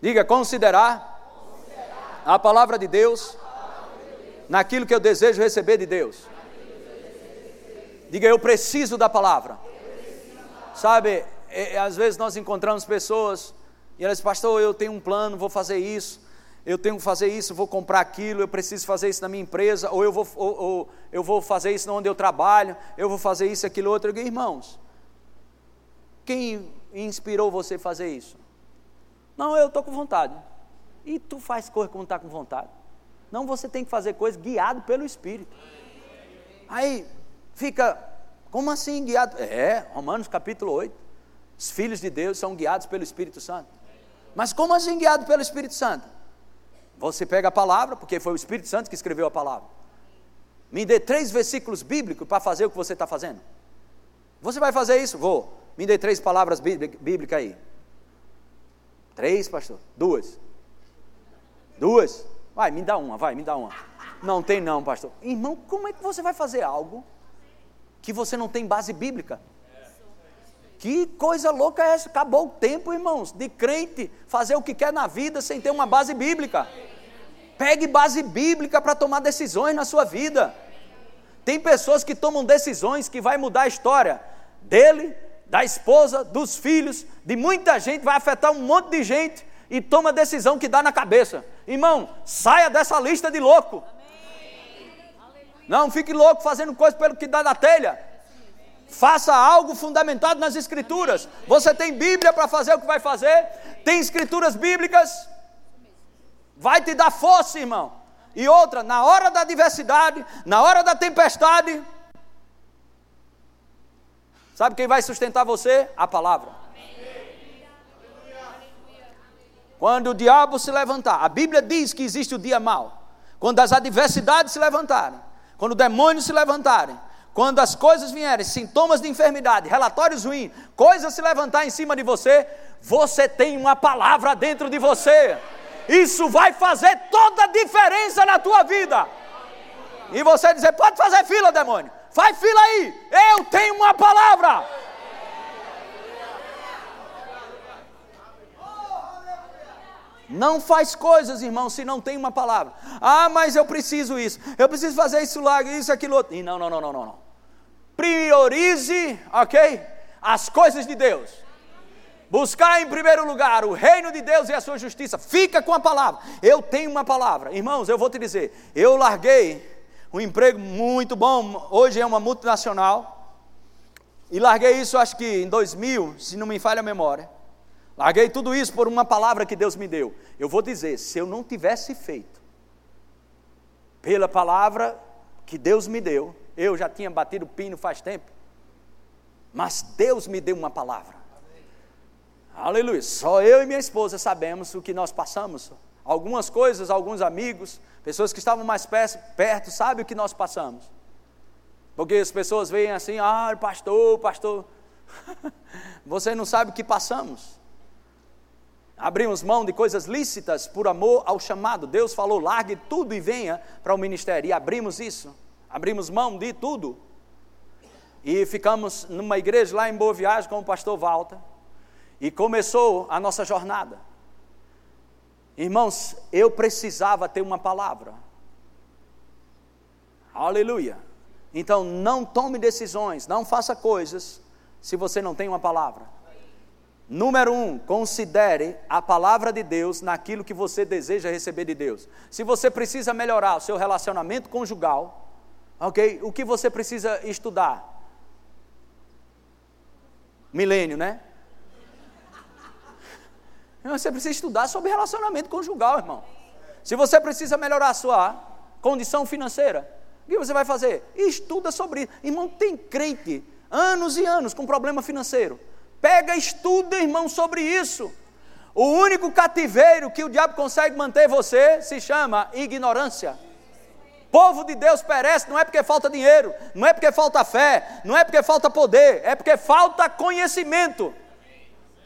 Diga, considerar a palavra de Deus naquilo que eu desejo receber de Deus. Diga, eu preciso da palavra. Sabe, é, é, às vezes nós encontramos pessoas e elas pastor, eu tenho um plano, vou fazer isso, eu tenho que fazer isso, vou comprar aquilo, eu preciso fazer isso na minha empresa, ou eu vou, ou, ou eu vou fazer isso onde eu trabalho, eu vou fazer isso, aquilo, outro. Digo, irmãos, quem inspirou você a fazer isso? Não, eu estou com vontade. E tu faz coisa quando está com vontade. Não, você tem que fazer coisa guiado pelo Espírito. Aí, fica, como assim guiado? É, Romanos capítulo 8. Os filhos de Deus são guiados pelo Espírito Santo. Mas como assim guiado pelo Espírito Santo? Você pega a palavra, porque foi o Espírito Santo que escreveu a palavra. Me dê três versículos bíblicos para fazer o que você está fazendo. Você vai fazer isso? Vou. Me dê três palavras bíblicas aí. Três, pastor? Duas. Duas? Vai, me dá uma, vai, me dá uma. Não tem não, pastor. Irmão, como é que você vai fazer algo que você não tem base bíblica. Que coisa louca é essa? Acabou o tempo, irmãos, de crente fazer o que quer na vida sem ter uma base bíblica. Pegue base bíblica para tomar decisões na sua vida. Tem pessoas que tomam decisões que vai mudar a história dele, da esposa, dos filhos, de muita gente, vai afetar um monte de gente e toma decisão que dá na cabeça. Irmão, saia dessa lista de louco. Não fique louco fazendo coisa pelo que dá na telha. Faça algo fundamentado nas Escrituras. Você tem Bíblia para fazer o que vai fazer? Tem Escrituras bíblicas? Vai te dar força, irmão. E outra, na hora da adversidade, na hora da tempestade, sabe quem vai sustentar você? A palavra. Quando o diabo se levantar, a Bíblia diz que existe o dia mau. Quando as adversidades se levantarem, quando demônios se levantarem, quando as coisas vierem, sintomas de enfermidade, relatórios ruins, coisas se levantar em cima de você, você tem uma palavra dentro de você. Isso vai fazer toda a diferença na tua vida. E você dizer: pode fazer fila, demônio. Faz fila aí. Eu tenho uma palavra. Não faz coisas, irmão, se não tem uma palavra. Ah, mas eu preciso isso, eu preciso fazer isso lá, isso, aquilo outro. E não, não, não, não, não. Priorize, ok? As coisas de Deus. Buscar em primeiro lugar o reino de Deus e a sua justiça. Fica com a palavra. Eu tenho uma palavra. Irmãos, eu vou te dizer, eu larguei um emprego muito bom, hoje é uma multinacional. E larguei isso acho que em 2000, se não me falha a memória. Larguei tudo isso por uma palavra que Deus me deu. Eu vou dizer, se eu não tivesse feito pela palavra que Deus me deu, eu já tinha batido pino faz tempo. Mas Deus me deu uma palavra. Aleluia. Só eu e minha esposa sabemos o que nós passamos. Algumas coisas, alguns amigos, pessoas que estavam mais perto, perto sabem o que nós passamos. Porque as pessoas veem assim, ah, pastor, pastor. Você não sabe o que passamos. Abrimos mão de coisas lícitas por amor ao chamado. Deus falou: largue tudo e venha para o ministério. E abrimos isso. Abrimos mão de tudo. E ficamos numa igreja lá em Boa Viagem com o pastor Walter. E começou a nossa jornada. Irmãos, eu precisava ter uma palavra. Aleluia. Então não tome decisões, não faça coisas se você não tem uma palavra. Número um, considere a palavra de Deus naquilo que você deseja receber de Deus. Se você precisa melhorar o seu relacionamento conjugal, ok? O que você precisa estudar? milênio, né? Você precisa estudar sobre relacionamento conjugal, irmão. Se você precisa melhorar a sua condição financeira, o que você vai fazer? Estuda sobre isso. Irmão, tem crente, anos e anos com problema financeiro. Pega, estuda, irmão, sobre isso. O único cativeiro que o diabo consegue manter você se chama ignorância. Povo de Deus perece não é porque falta dinheiro, não é porque falta fé, não é porque falta poder, é porque falta conhecimento.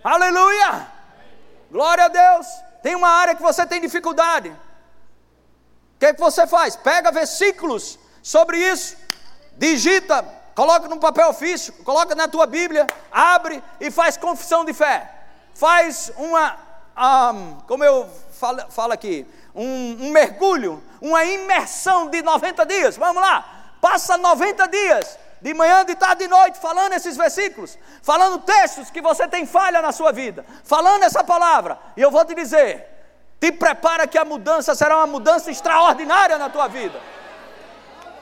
Aleluia! Glória a Deus. Tem uma área que você tem dificuldade. O que, é que você faz? Pega versículos sobre isso, digita, coloca no papel ofício, coloca na tua Bíblia, abre e faz confissão de fé. Faz uma, um, como eu falo, falo aqui, um, um mergulho, uma imersão de 90 dias. Vamos lá, passa 90 dias, de manhã, de tarde, de noite, falando esses versículos, falando textos que você tem falha na sua vida, falando essa palavra. E eu vou te dizer: te prepara que a mudança será uma mudança extraordinária na tua vida.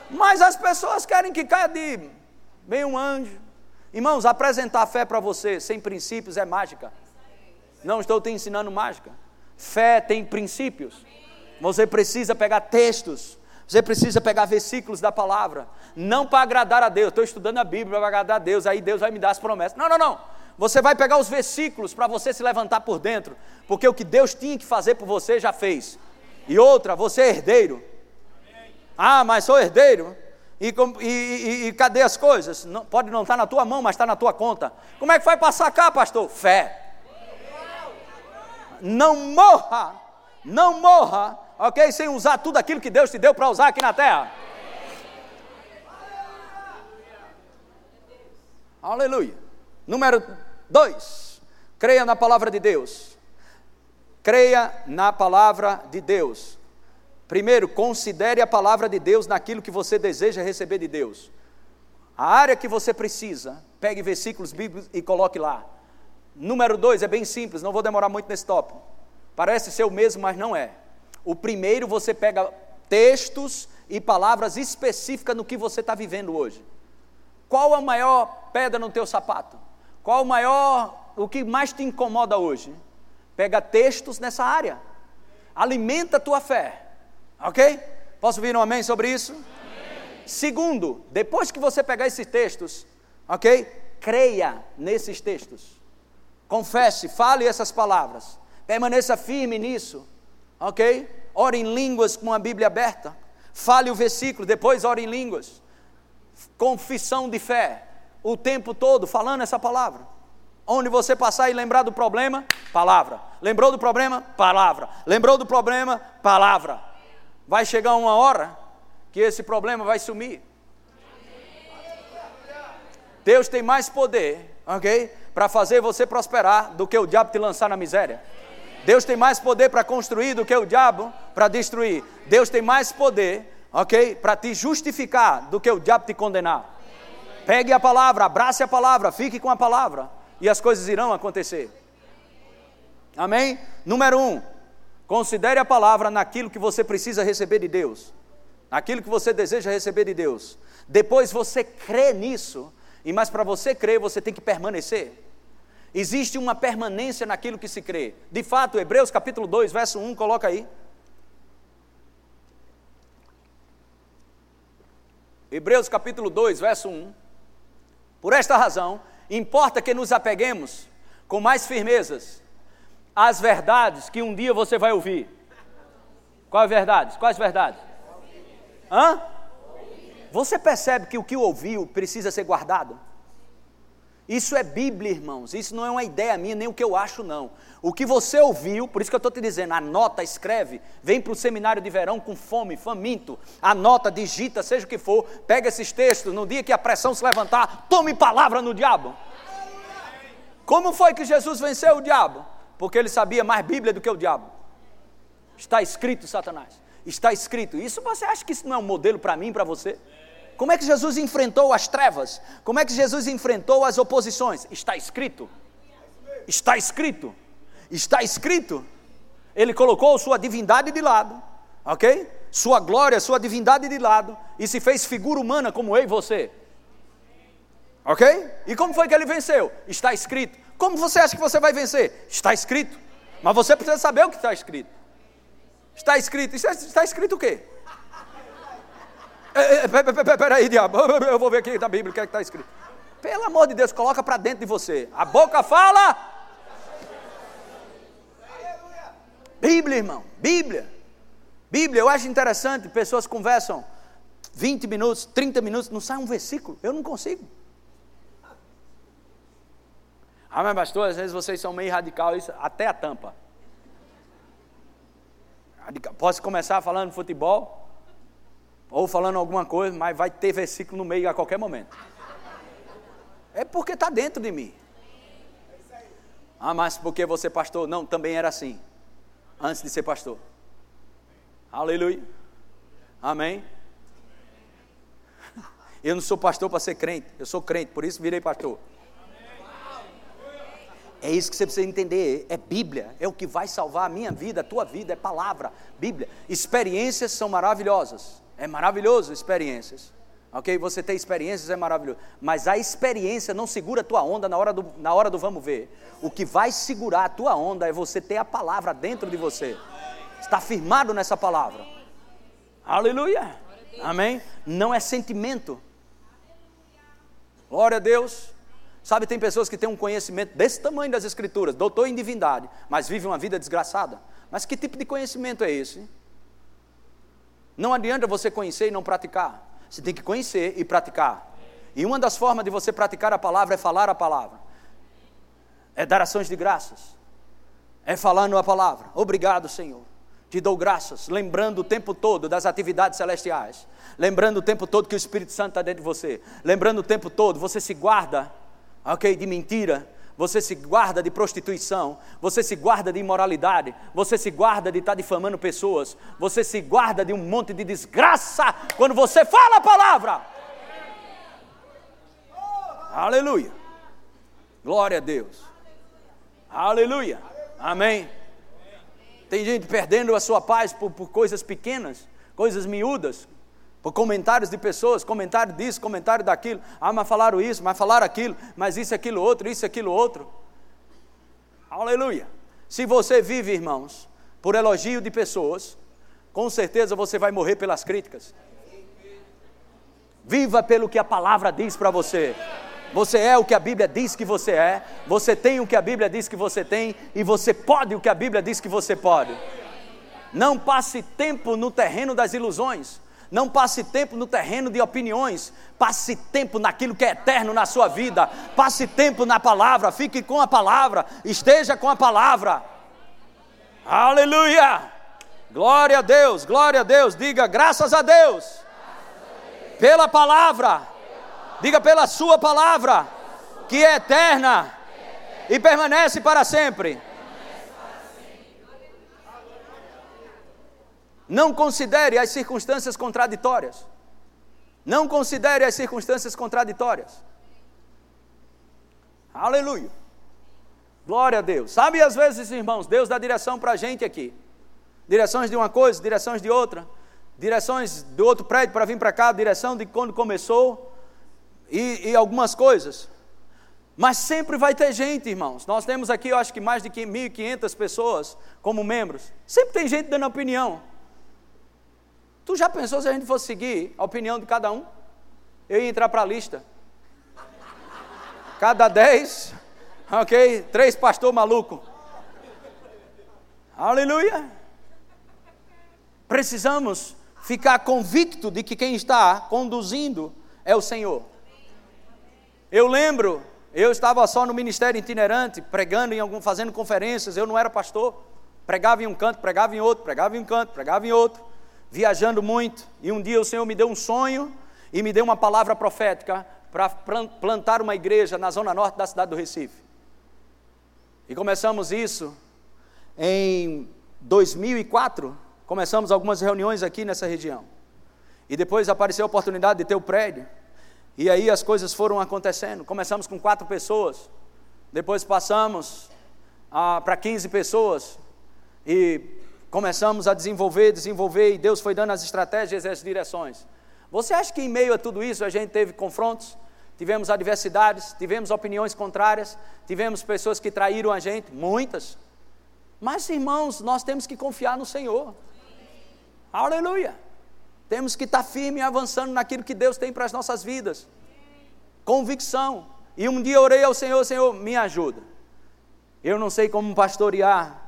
Mas as pessoas querem que caia de bem um anjo. Irmãos, apresentar fé para você sem princípios é mágica. Não estou te ensinando mágica. Fé tem princípios. Você precisa pegar textos, você precisa pegar versículos da palavra, não para agradar a Deus. Estou estudando a Bíblia para agradar a Deus, aí Deus vai me dar as promessas. Não, não, não. Você vai pegar os versículos para você se levantar por dentro, porque o que Deus tinha que fazer por você já fez. E outra, você é herdeiro. Ah, mas sou herdeiro. E, e, e, e cadê as coisas? Não, pode não estar na tua mão, mas está na tua conta. Como é que vai passar cá, pastor? Fé. Não morra, não morra ok? Sem usar tudo aquilo que Deus te deu para usar aqui na terra. Aleluia. Número dois, creia na palavra de Deus. Creia na palavra de Deus. Primeiro, considere a palavra de Deus naquilo que você deseja receber de Deus. A área que você precisa, pegue versículos bíblicos e coloque lá. Número dois, é bem simples, não vou demorar muito nesse tópico. Parece ser o mesmo, mas não é. O primeiro você pega textos e palavras específicas no que você está vivendo hoje. Qual a maior pedra no teu sapato? Qual o maior, o que mais te incomoda hoje? Pega textos nessa área. Alimenta a tua fé. Ok? Posso ouvir um amém sobre isso? Amém. Segundo, depois que você pegar esses textos, ok? Creia nesses textos. Confesse, fale essas palavras. Permaneça firme nisso ok? Ore em línguas com a Bíblia aberta. Fale o versículo, depois ore em línguas. Confissão de fé, o tempo todo falando essa palavra. Onde você passar e lembrar do problema, palavra. Lembrou do problema? Palavra. Lembrou do problema? Palavra. Vai chegar uma hora que esse problema vai sumir. Deus tem mais poder, ok? Para fazer você prosperar do que o diabo te lançar na miséria. Deus tem mais poder para construir do que o diabo para destruir. Deus tem mais poder, ok, para te justificar do que o diabo te condenar. Pegue a palavra, abrace a palavra, fique com a palavra e as coisas irão acontecer. Amém? Número um, considere a palavra naquilo que você precisa receber de Deus, naquilo que você deseja receber de Deus. Depois você crê nisso, e mas para você crer, você tem que permanecer. Existe uma permanência naquilo que se crê. De fato, Hebreus capítulo 2, verso 1, coloca aí. Hebreus capítulo 2, verso 1. Por esta razão, importa que nos apeguemos com mais firmezas às verdades que um dia você vai ouvir. Quais verdades? Quais verdades? Hã? Você percebe que o que ouviu precisa ser guardado? Isso é Bíblia, irmãos. Isso não é uma ideia minha, nem o que eu acho, não. O que você ouviu, por isso que eu estou te dizendo, anota, escreve, vem para o seminário de verão com fome, faminto, anota, digita, seja o que for, pega esses textos, no dia que a pressão se levantar, tome palavra no diabo. Como foi que Jesus venceu o diabo? Porque ele sabia mais Bíblia do que o diabo. Está escrito, Satanás. Está escrito. Isso você acha que isso não é um modelo para mim, para você? Como é que Jesus enfrentou as trevas? Como é que Jesus enfrentou as oposições? Está escrito. Está escrito. Está escrito. Ele colocou sua divindade de lado, ok? Sua glória, sua divindade de lado e se fez figura humana como eu e você. Ok? E como foi que ele venceu? Está escrito. Como você acha que você vai vencer? Está escrito. Mas você precisa saber o que está escrito. Está escrito. Está, escrito o quê? Peraí, diabo. Eu vou ver aqui na Bíblia o que é está escrito. Pelo amor de Deus, coloca para dentro de você. A boca fala. Bíblia, irmão. Bíblia. Bíblia, eu acho interessante. Pessoas conversam 20 minutos, 30 minutos, não sai um versículo. Eu não consigo. Ah, mas pastor, às vezes vocês são meio radical, isso, até a tampa. Posso começar falando futebol, ou falando alguma coisa, mas vai ter versículo no meio a qualquer momento. É porque está dentro de mim. Ah, mas porque você pastor? Não, também era assim, antes de ser pastor. Aleluia. Amém. Eu não sou pastor para ser crente, eu sou crente, por isso virei pastor. É isso que você precisa entender. É Bíblia, é o que vai salvar a minha vida, a tua vida, é palavra, Bíblia. Experiências são maravilhosas. É maravilhoso experiências. Ok? Você ter experiências é maravilhoso. Mas a experiência não segura a tua onda na hora, do, na hora do vamos ver. O que vai segurar a tua onda é você ter a palavra dentro de você. Está firmado nessa palavra. Aleluia. Amém? Não é sentimento. Glória a Deus. Sabe, tem pessoas que têm um conhecimento desse tamanho das Escrituras, doutor em divindade, mas vivem uma vida desgraçada. Mas que tipo de conhecimento é esse? Não adianta você conhecer e não praticar. Você tem que conhecer e praticar. E uma das formas de você praticar a palavra é falar a palavra, é dar ações de graças, é falando a palavra. Obrigado, Senhor. Te dou graças, lembrando o tempo todo das atividades celestiais, lembrando o tempo todo que o Espírito Santo está dentro de você, lembrando o tempo todo, você se guarda ok, de mentira, você se guarda de prostituição, você se guarda de imoralidade, você se guarda de estar difamando pessoas, você se guarda de um monte de desgraça quando você fala a palavra. Aleluia. Glória a Deus. Aleluia. Amém. Tem gente perdendo a sua paz por, por coisas pequenas, coisas miúdas, por comentários de pessoas, comentário disso, comentário daquilo. Ah, mas falaram isso, mas falaram aquilo, mas isso, aquilo outro, isso, aquilo outro. Aleluia. Se você vive, irmãos, por elogio de pessoas, com certeza você vai morrer pelas críticas. Viva pelo que a palavra diz para você. Você é o que a Bíblia diz que você é, você tem o que a Bíblia diz que você tem, e você pode o que a Bíblia diz que você pode. Não passe tempo no terreno das ilusões. Não passe tempo no terreno de opiniões, passe tempo naquilo que é eterno na sua vida, passe tempo na palavra, fique com a palavra, esteja com a palavra. Aleluia! Glória a Deus, glória a Deus, diga graças a Deus, pela palavra, diga pela Sua palavra, que é eterna e permanece para sempre. Não considere as circunstâncias contraditórias. Não considere as circunstâncias contraditórias. Aleluia. Glória a Deus. Sabe, às vezes, irmãos, Deus dá direção para a gente aqui. Direções de uma coisa, direções de outra. Direções do outro prédio para vir para cá, direção de quando começou. E, e algumas coisas. Mas sempre vai ter gente, irmãos. Nós temos aqui, eu acho que mais de 1.500 pessoas como membros. Sempre tem gente dando opinião. Tu já pensou se a gente fosse seguir a opinião de cada um? Eu ia entrar para a lista. Cada dez, ok? Três pastor maluco. Aleluia. Precisamos ficar convicto de que quem está conduzindo é o Senhor. Eu lembro, eu estava só no ministério itinerante, pregando em algum, fazendo conferências, eu não era pastor. Pregava em um canto, pregava em outro, pregava em um canto, pregava em outro viajando muito, e um dia o Senhor me deu um sonho e me deu uma palavra profética para plantar uma igreja na zona norte da cidade do Recife. E começamos isso em 2004, começamos algumas reuniões aqui nessa região. E depois apareceu a oportunidade de ter o prédio. E aí as coisas foram acontecendo. Começamos com quatro pessoas, depois passamos ah, para 15 pessoas, e começamos a desenvolver, desenvolver, e Deus foi dando as estratégias e as direções. Você acha que em meio a tudo isso a gente teve confrontos? tivemos adversidades, tivemos opiniões contrárias, tivemos pessoas que traíram a gente, muitas. Mas, irmãos, nós temos que confiar no Senhor. Aleluia! Temos que estar firme e avançando naquilo que Deus tem para as nossas vidas. Convicção. E um dia orei ao Senhor, Senhor, me ajuda. Eu não sei como pastorear.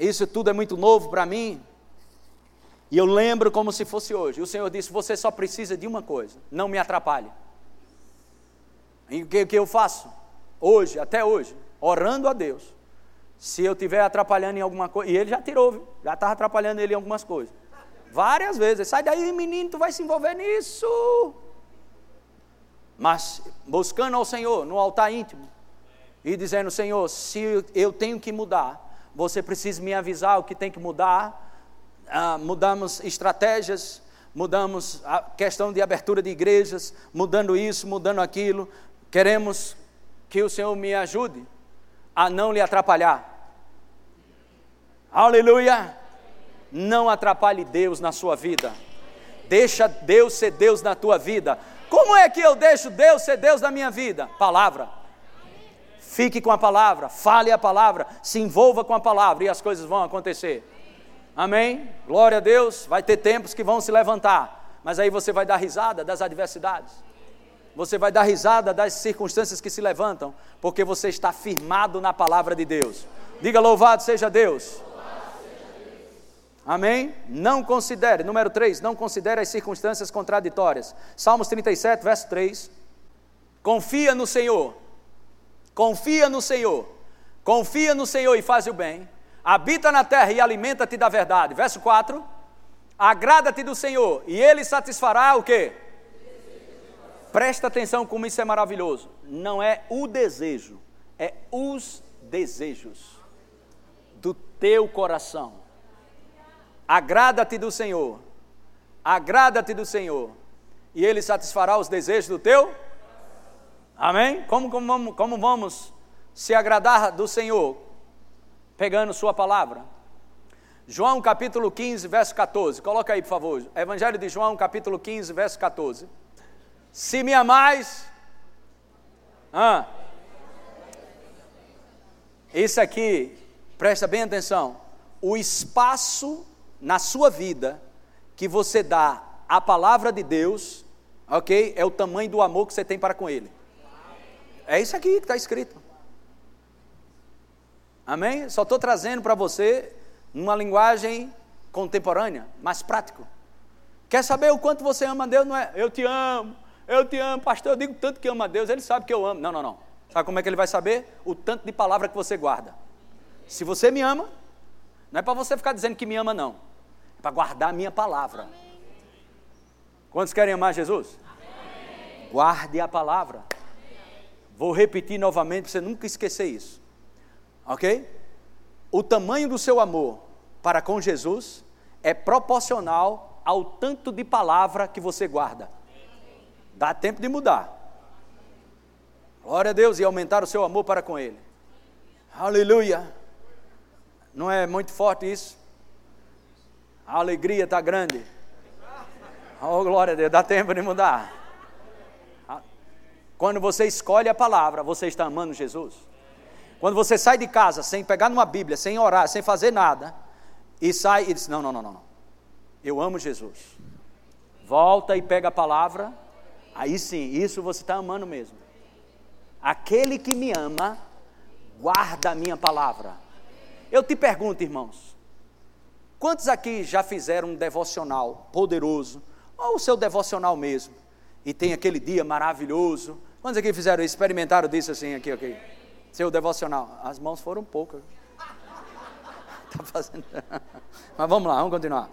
Isso tudo é muito novo para mim. E eu lembro como se fosse hoje. O Senhor disse: Você só precisa de uma coisa, não me atrapalhe. E o que, que eu faço? Hoje, até hoje, orando a Deus. Se eu estiver atrapalhando em alguma coisa, e ele já tirou, viu? já estava atrapalhando ele em algumas coisas. Várias vezes. Sai daí, menino, tu vai se envolver nisso. Mas buscando ao Senhor no altar íntimo e dizendo: Senhor, se eu tenho que mudar, você precisa me avisar o que tem que mudar. Ah, mudamos estratégias, mudamos a questão de abertura de igrejas, mudando isso, mudando aquilo. Queremos que o Senhor me ajude a não lhe atrapalhar. Aleluia! Não atrapalhe Deus na sua vida. Deixa Deus ser Deus na tua vida. Como é que eu deixo Deus ser Deus na minha vida? Palavra. Fique com a palavra, fale a palavra, se envolva com a palavra e as coisas vão acontecer. Amém? Glória a Deus. Vai ter tempos que vão se levantar, mas aí você vai dar risada das adversidades. Você vai dar risada das circunstâncias que se levantam, porque você está firmado na palavra de Deus. Diga louvado seja Deus. Amém? Não considere, número 3, não considere as circunstâncias contraditórias. Salmos 37, verso 3. Confia no Senhor. Confia no Senhor. Confia no Senhor e faz o bem. Habita na terra e alimenta-te da verdade. Verso 4. Agrada-te do Senhor e ele satisfará o quê? Presta atenção como isso é maravilhoso. Não é o desejo, é os desejos do teu coração. Agrada-te do Senhor, agrada-te do Senhor, e Ele satisfará os desejos do teu. Amém? Como, como, como vamos se agradar do Senhor? Pegando Sua palavra. João capítulo 15, verso 14. Coloca aí, por favor. Evangelho de João, capítulo 15, verso 14. Se me amais. Ah, isso aqui, presta bem atenção. O espaço na sua vida que você dá à palavra de Deus, ok? É o tamanho do amor que você tem para com Ele. É isso aqui que está escrito. Amém? Só estou trazendo para você uma linguagem contemporânea, mais prático. Quer saber o quanto você ama Deus? Não é, eu te amo, eu te amo, pastor. Eu digo tanto que ama Deus, ele sabe que eu amo. Não, não, não. Sabe como é que ele vai saber? O tanto de palavra que você guarda. Se você me ama, não é para você ficar dizendo que me ama, não para guardar a minha palavra. Quantos querem amar Jesus? Amém. Guarde a palavra. Vou repetir novamente para você nunca esquecer isso. Ok? O tamanho do seu amor para com Jesus é proporcional ao tanto de palavra que você guarda. Dá tempo de mudar. Glória a Deus e aumentar o seu amor para com Ele. Aleluia. Não é muito forte isso? A alegria está grande. Oh, glória a Deus, dá tempo de mudar. Quando você escolhe a palavra, você está amando Jesus. Quando você sai de casa sem pegar numa Bíblia, sem orar, sem fazer nada, e sai e diz: Não, não, não, não, não. Eu amo Jesus. Volta e pega a palavra. Aí sim, isso você está amando mesmo. Aquele que me ama, guarda a minha palavra. Eu te pergunto, irmãos, Quantos aqui já fizeram um devocional poderoso, ou o seu devocional mesmo, e tem aquele dia maravilhoso? Quantos aqui fizeram isso, experimentaram disso assim, aqui, aqui? Seu devocional. As mãos foram poucas. Tá fazendo. Mas vamos lá, vamos continuar.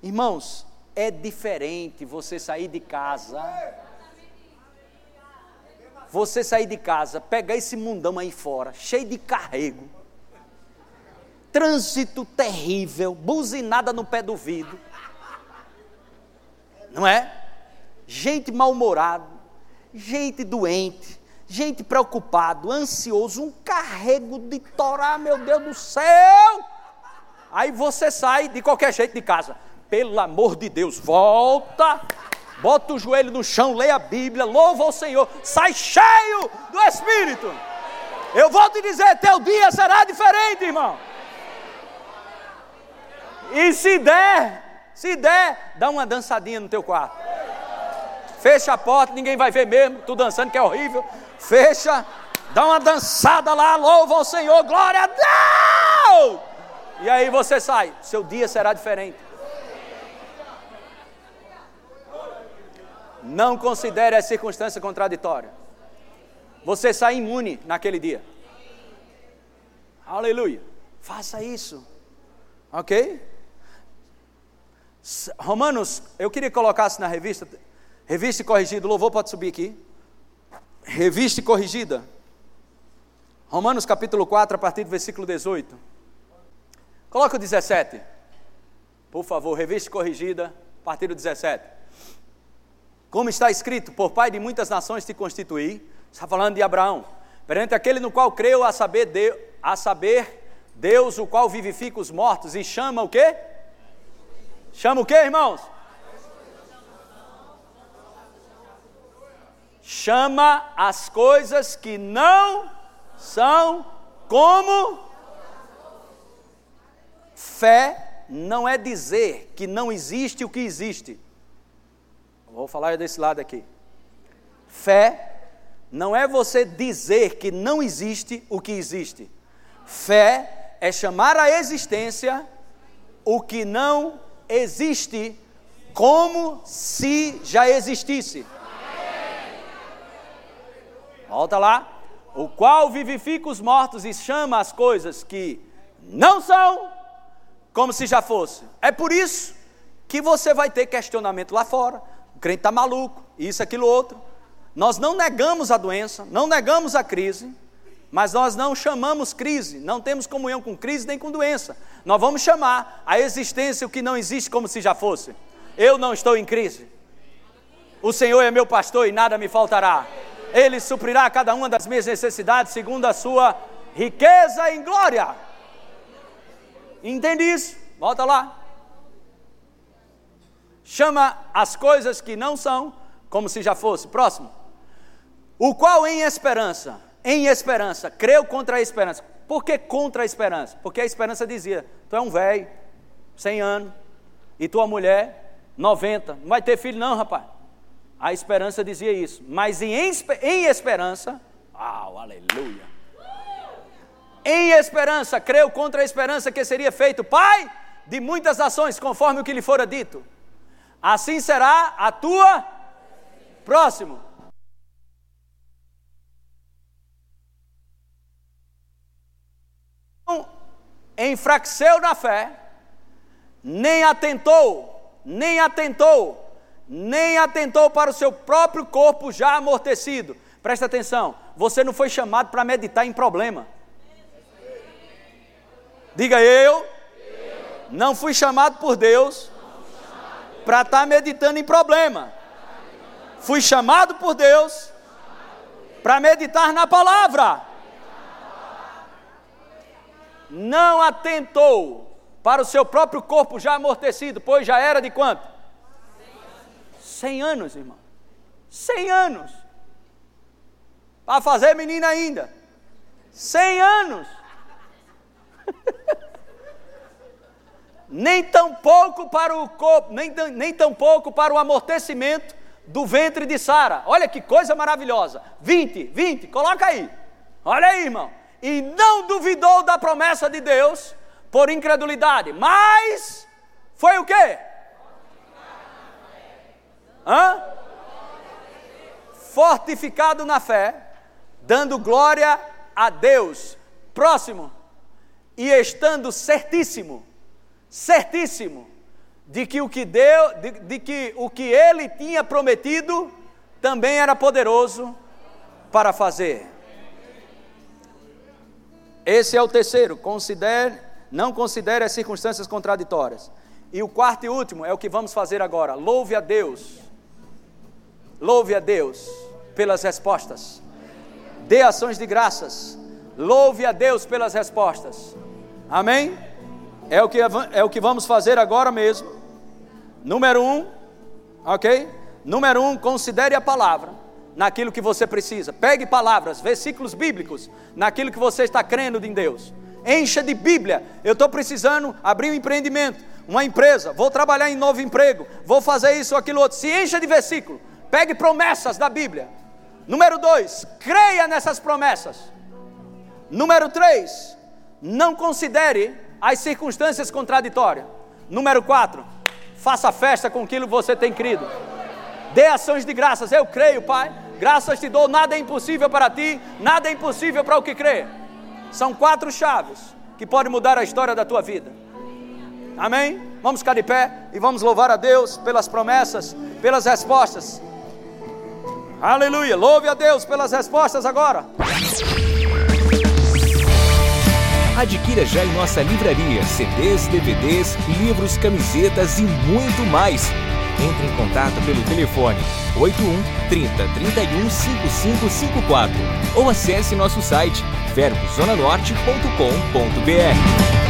Irmãos, é diferente você sair de casa. Você sair de casa, pegar esse mundão aí fora, cheio de carrego trânsito terrível, buzinada no pé do vidro. Não é? Gente mal-humorada, gente doente, gente preocupado, ansioso, um carrego de torar, meu Deus do céu. Aí você sai de qualquer jeito de casa. Pelo amor de Deus, volta, bota o joelho no chão, leia a Bíblia, louva o Senhor, sai cheio do Espírito. Eu vou te dizer, teu dia será diferente, irmão. E se der, se der, dá uma dançadinha no teu quarto. Fecha a porta, ninguém vai ver mesmo, tu dançando que é horrível. Fecha, dá uma dançada lá, louva o Senhor, glória a Deus! E aí você sai, seu dia será diferente. Não considere a circunstância contraditória. Você sai imune naquele dia. Aleluia. Faça isso. Ok? Romanos, eu queria que colocasse na revista, revista corrigida, o louvor pode subir aqui. Revista corrigida. Romanos capítulo 4, a partir do versículo 18. Coloca o 17. Por favor, revista corrigida, a partir do 17. Como está escrito, por pai de muitas nações te constituí, está falando de Abraão, perante aquele no qual creu a saber, de, a saber Deus, o qual vivifica os mortos e chama o quê? Chama o quê, irmãos? Chama as coisas que não são como Fé não é dizer que não existe o que existe. Vou falar desse lado aqui. Fé não é você dizer que não existe o que existe. Fé é chamar à existência o que não existe como se já existisse. Volta lá. O qual vivifica os mortos e chama as coisas que não são como se já fosse. É por isso que você vai ter questionamento lá fora. O crente está maluco, isso, aquilo, outro. Nós não negamos a doença, não negamos a crise, mas nós não chamamos crise, não temos comunhão com crise nem com doença. Nós vamos chamar a existência o que não existe como se já fosse. Eu não estou em crise. O Senhor é meu pastor e nada me faltará. Ele suprirá cada uma das minhas necessidades segundo a sua riqueza em glória. Entende isso? Volta lá. Chama as coisas que não são como se já fosse. Próximo. O qual em esperança, em esperança, creu contra a esperança. Por que contra a esperança? Porque a esperança dizia: tu é um velho, 100 anos, e tua mulher, 90. Não vai ter filho, não, rapaz. A esperança dizia isso. Mas em, em esperança, oh, aleluia em esperança, creu contra a esperança que seria feito pai de muitas nações, conforme o que lhe fora dito. Assim será a tua. Próximo. Enfraqueceu na fé, nem atentou, nem atentou, nem atentou para o seu próprio corpo já amortecido. Presta atenção, você não foi chamado para meditar em problema. Diga eu, não fui chamado por Deus para estar meditando em problema. Fui chamado por Deus para meditar na palavra. Não atentou para o seu próprio corpo já amortecido, pois já era de quanto? Cem anos, irmão. Cem anos. Para fazer menina ainda. Cem anos. nem tão pouco para o corpo, nem, nem tão pouco para o amortecimento do ventre de Sara. Olha que coisa maravilhosa. 20, 20, coloca aí. Olha aí, irmão. E não duvidou da promessa de Deus por incredulidade, mas foi o quê? Hã? Fortificado na fé, dando glória a Deus. Próximo e estando certíssimo, certíssimo, de que o que deu, de, de que o que ele tinha prometido também era poderoso para fazer. Esse é o terceiro, considere, não considere as circunstâncias contraditórias. E o quarto e último é o que vamos fazer agora. Louve a Deus. Louve a Deus pelas respostas. Dê ações de graças. Louve a Deus pelas respostas. Amém? É o que, é o que vamos fazer agora mesmo. Número um, ok? Número um, considere a palavra naquilo que você precisa. Pegue palavras, versículos bíblicos naquilo que você está crendo em Deus. Encha de Bíblia. Eu estou precisando abrir um empreendimento, uma empresa, vou trabalhar em novo emprego, vou fazer isso ou aquilo outro. Se encha de versículo. Pegue promessas da Bíblia. Número dois, creia nessas promessas. Número três, não considere as circunstâncias contraditórias. Número quatro, faça festa com aquilo que você tem crido. Dê ações de graças. Eu creio, Pai. Graças te dou. Nada é impossível para ti. Nada é impossível para o que crê. São quatro chaves que podem mudar a história da tua vida. Amém? Vamos ficar de pé e vamos louvar a Deus pelas promessas, pelas respostas. Aleluia! Louve a Deus pelas respostas agora. Adquira já em nossa livraria CDs, DVDs, livros, camisetas e muito mais. Entre em contato pelo telefone 81 30 31 5554 ou acesse nosso site verbozonanorte.com.br.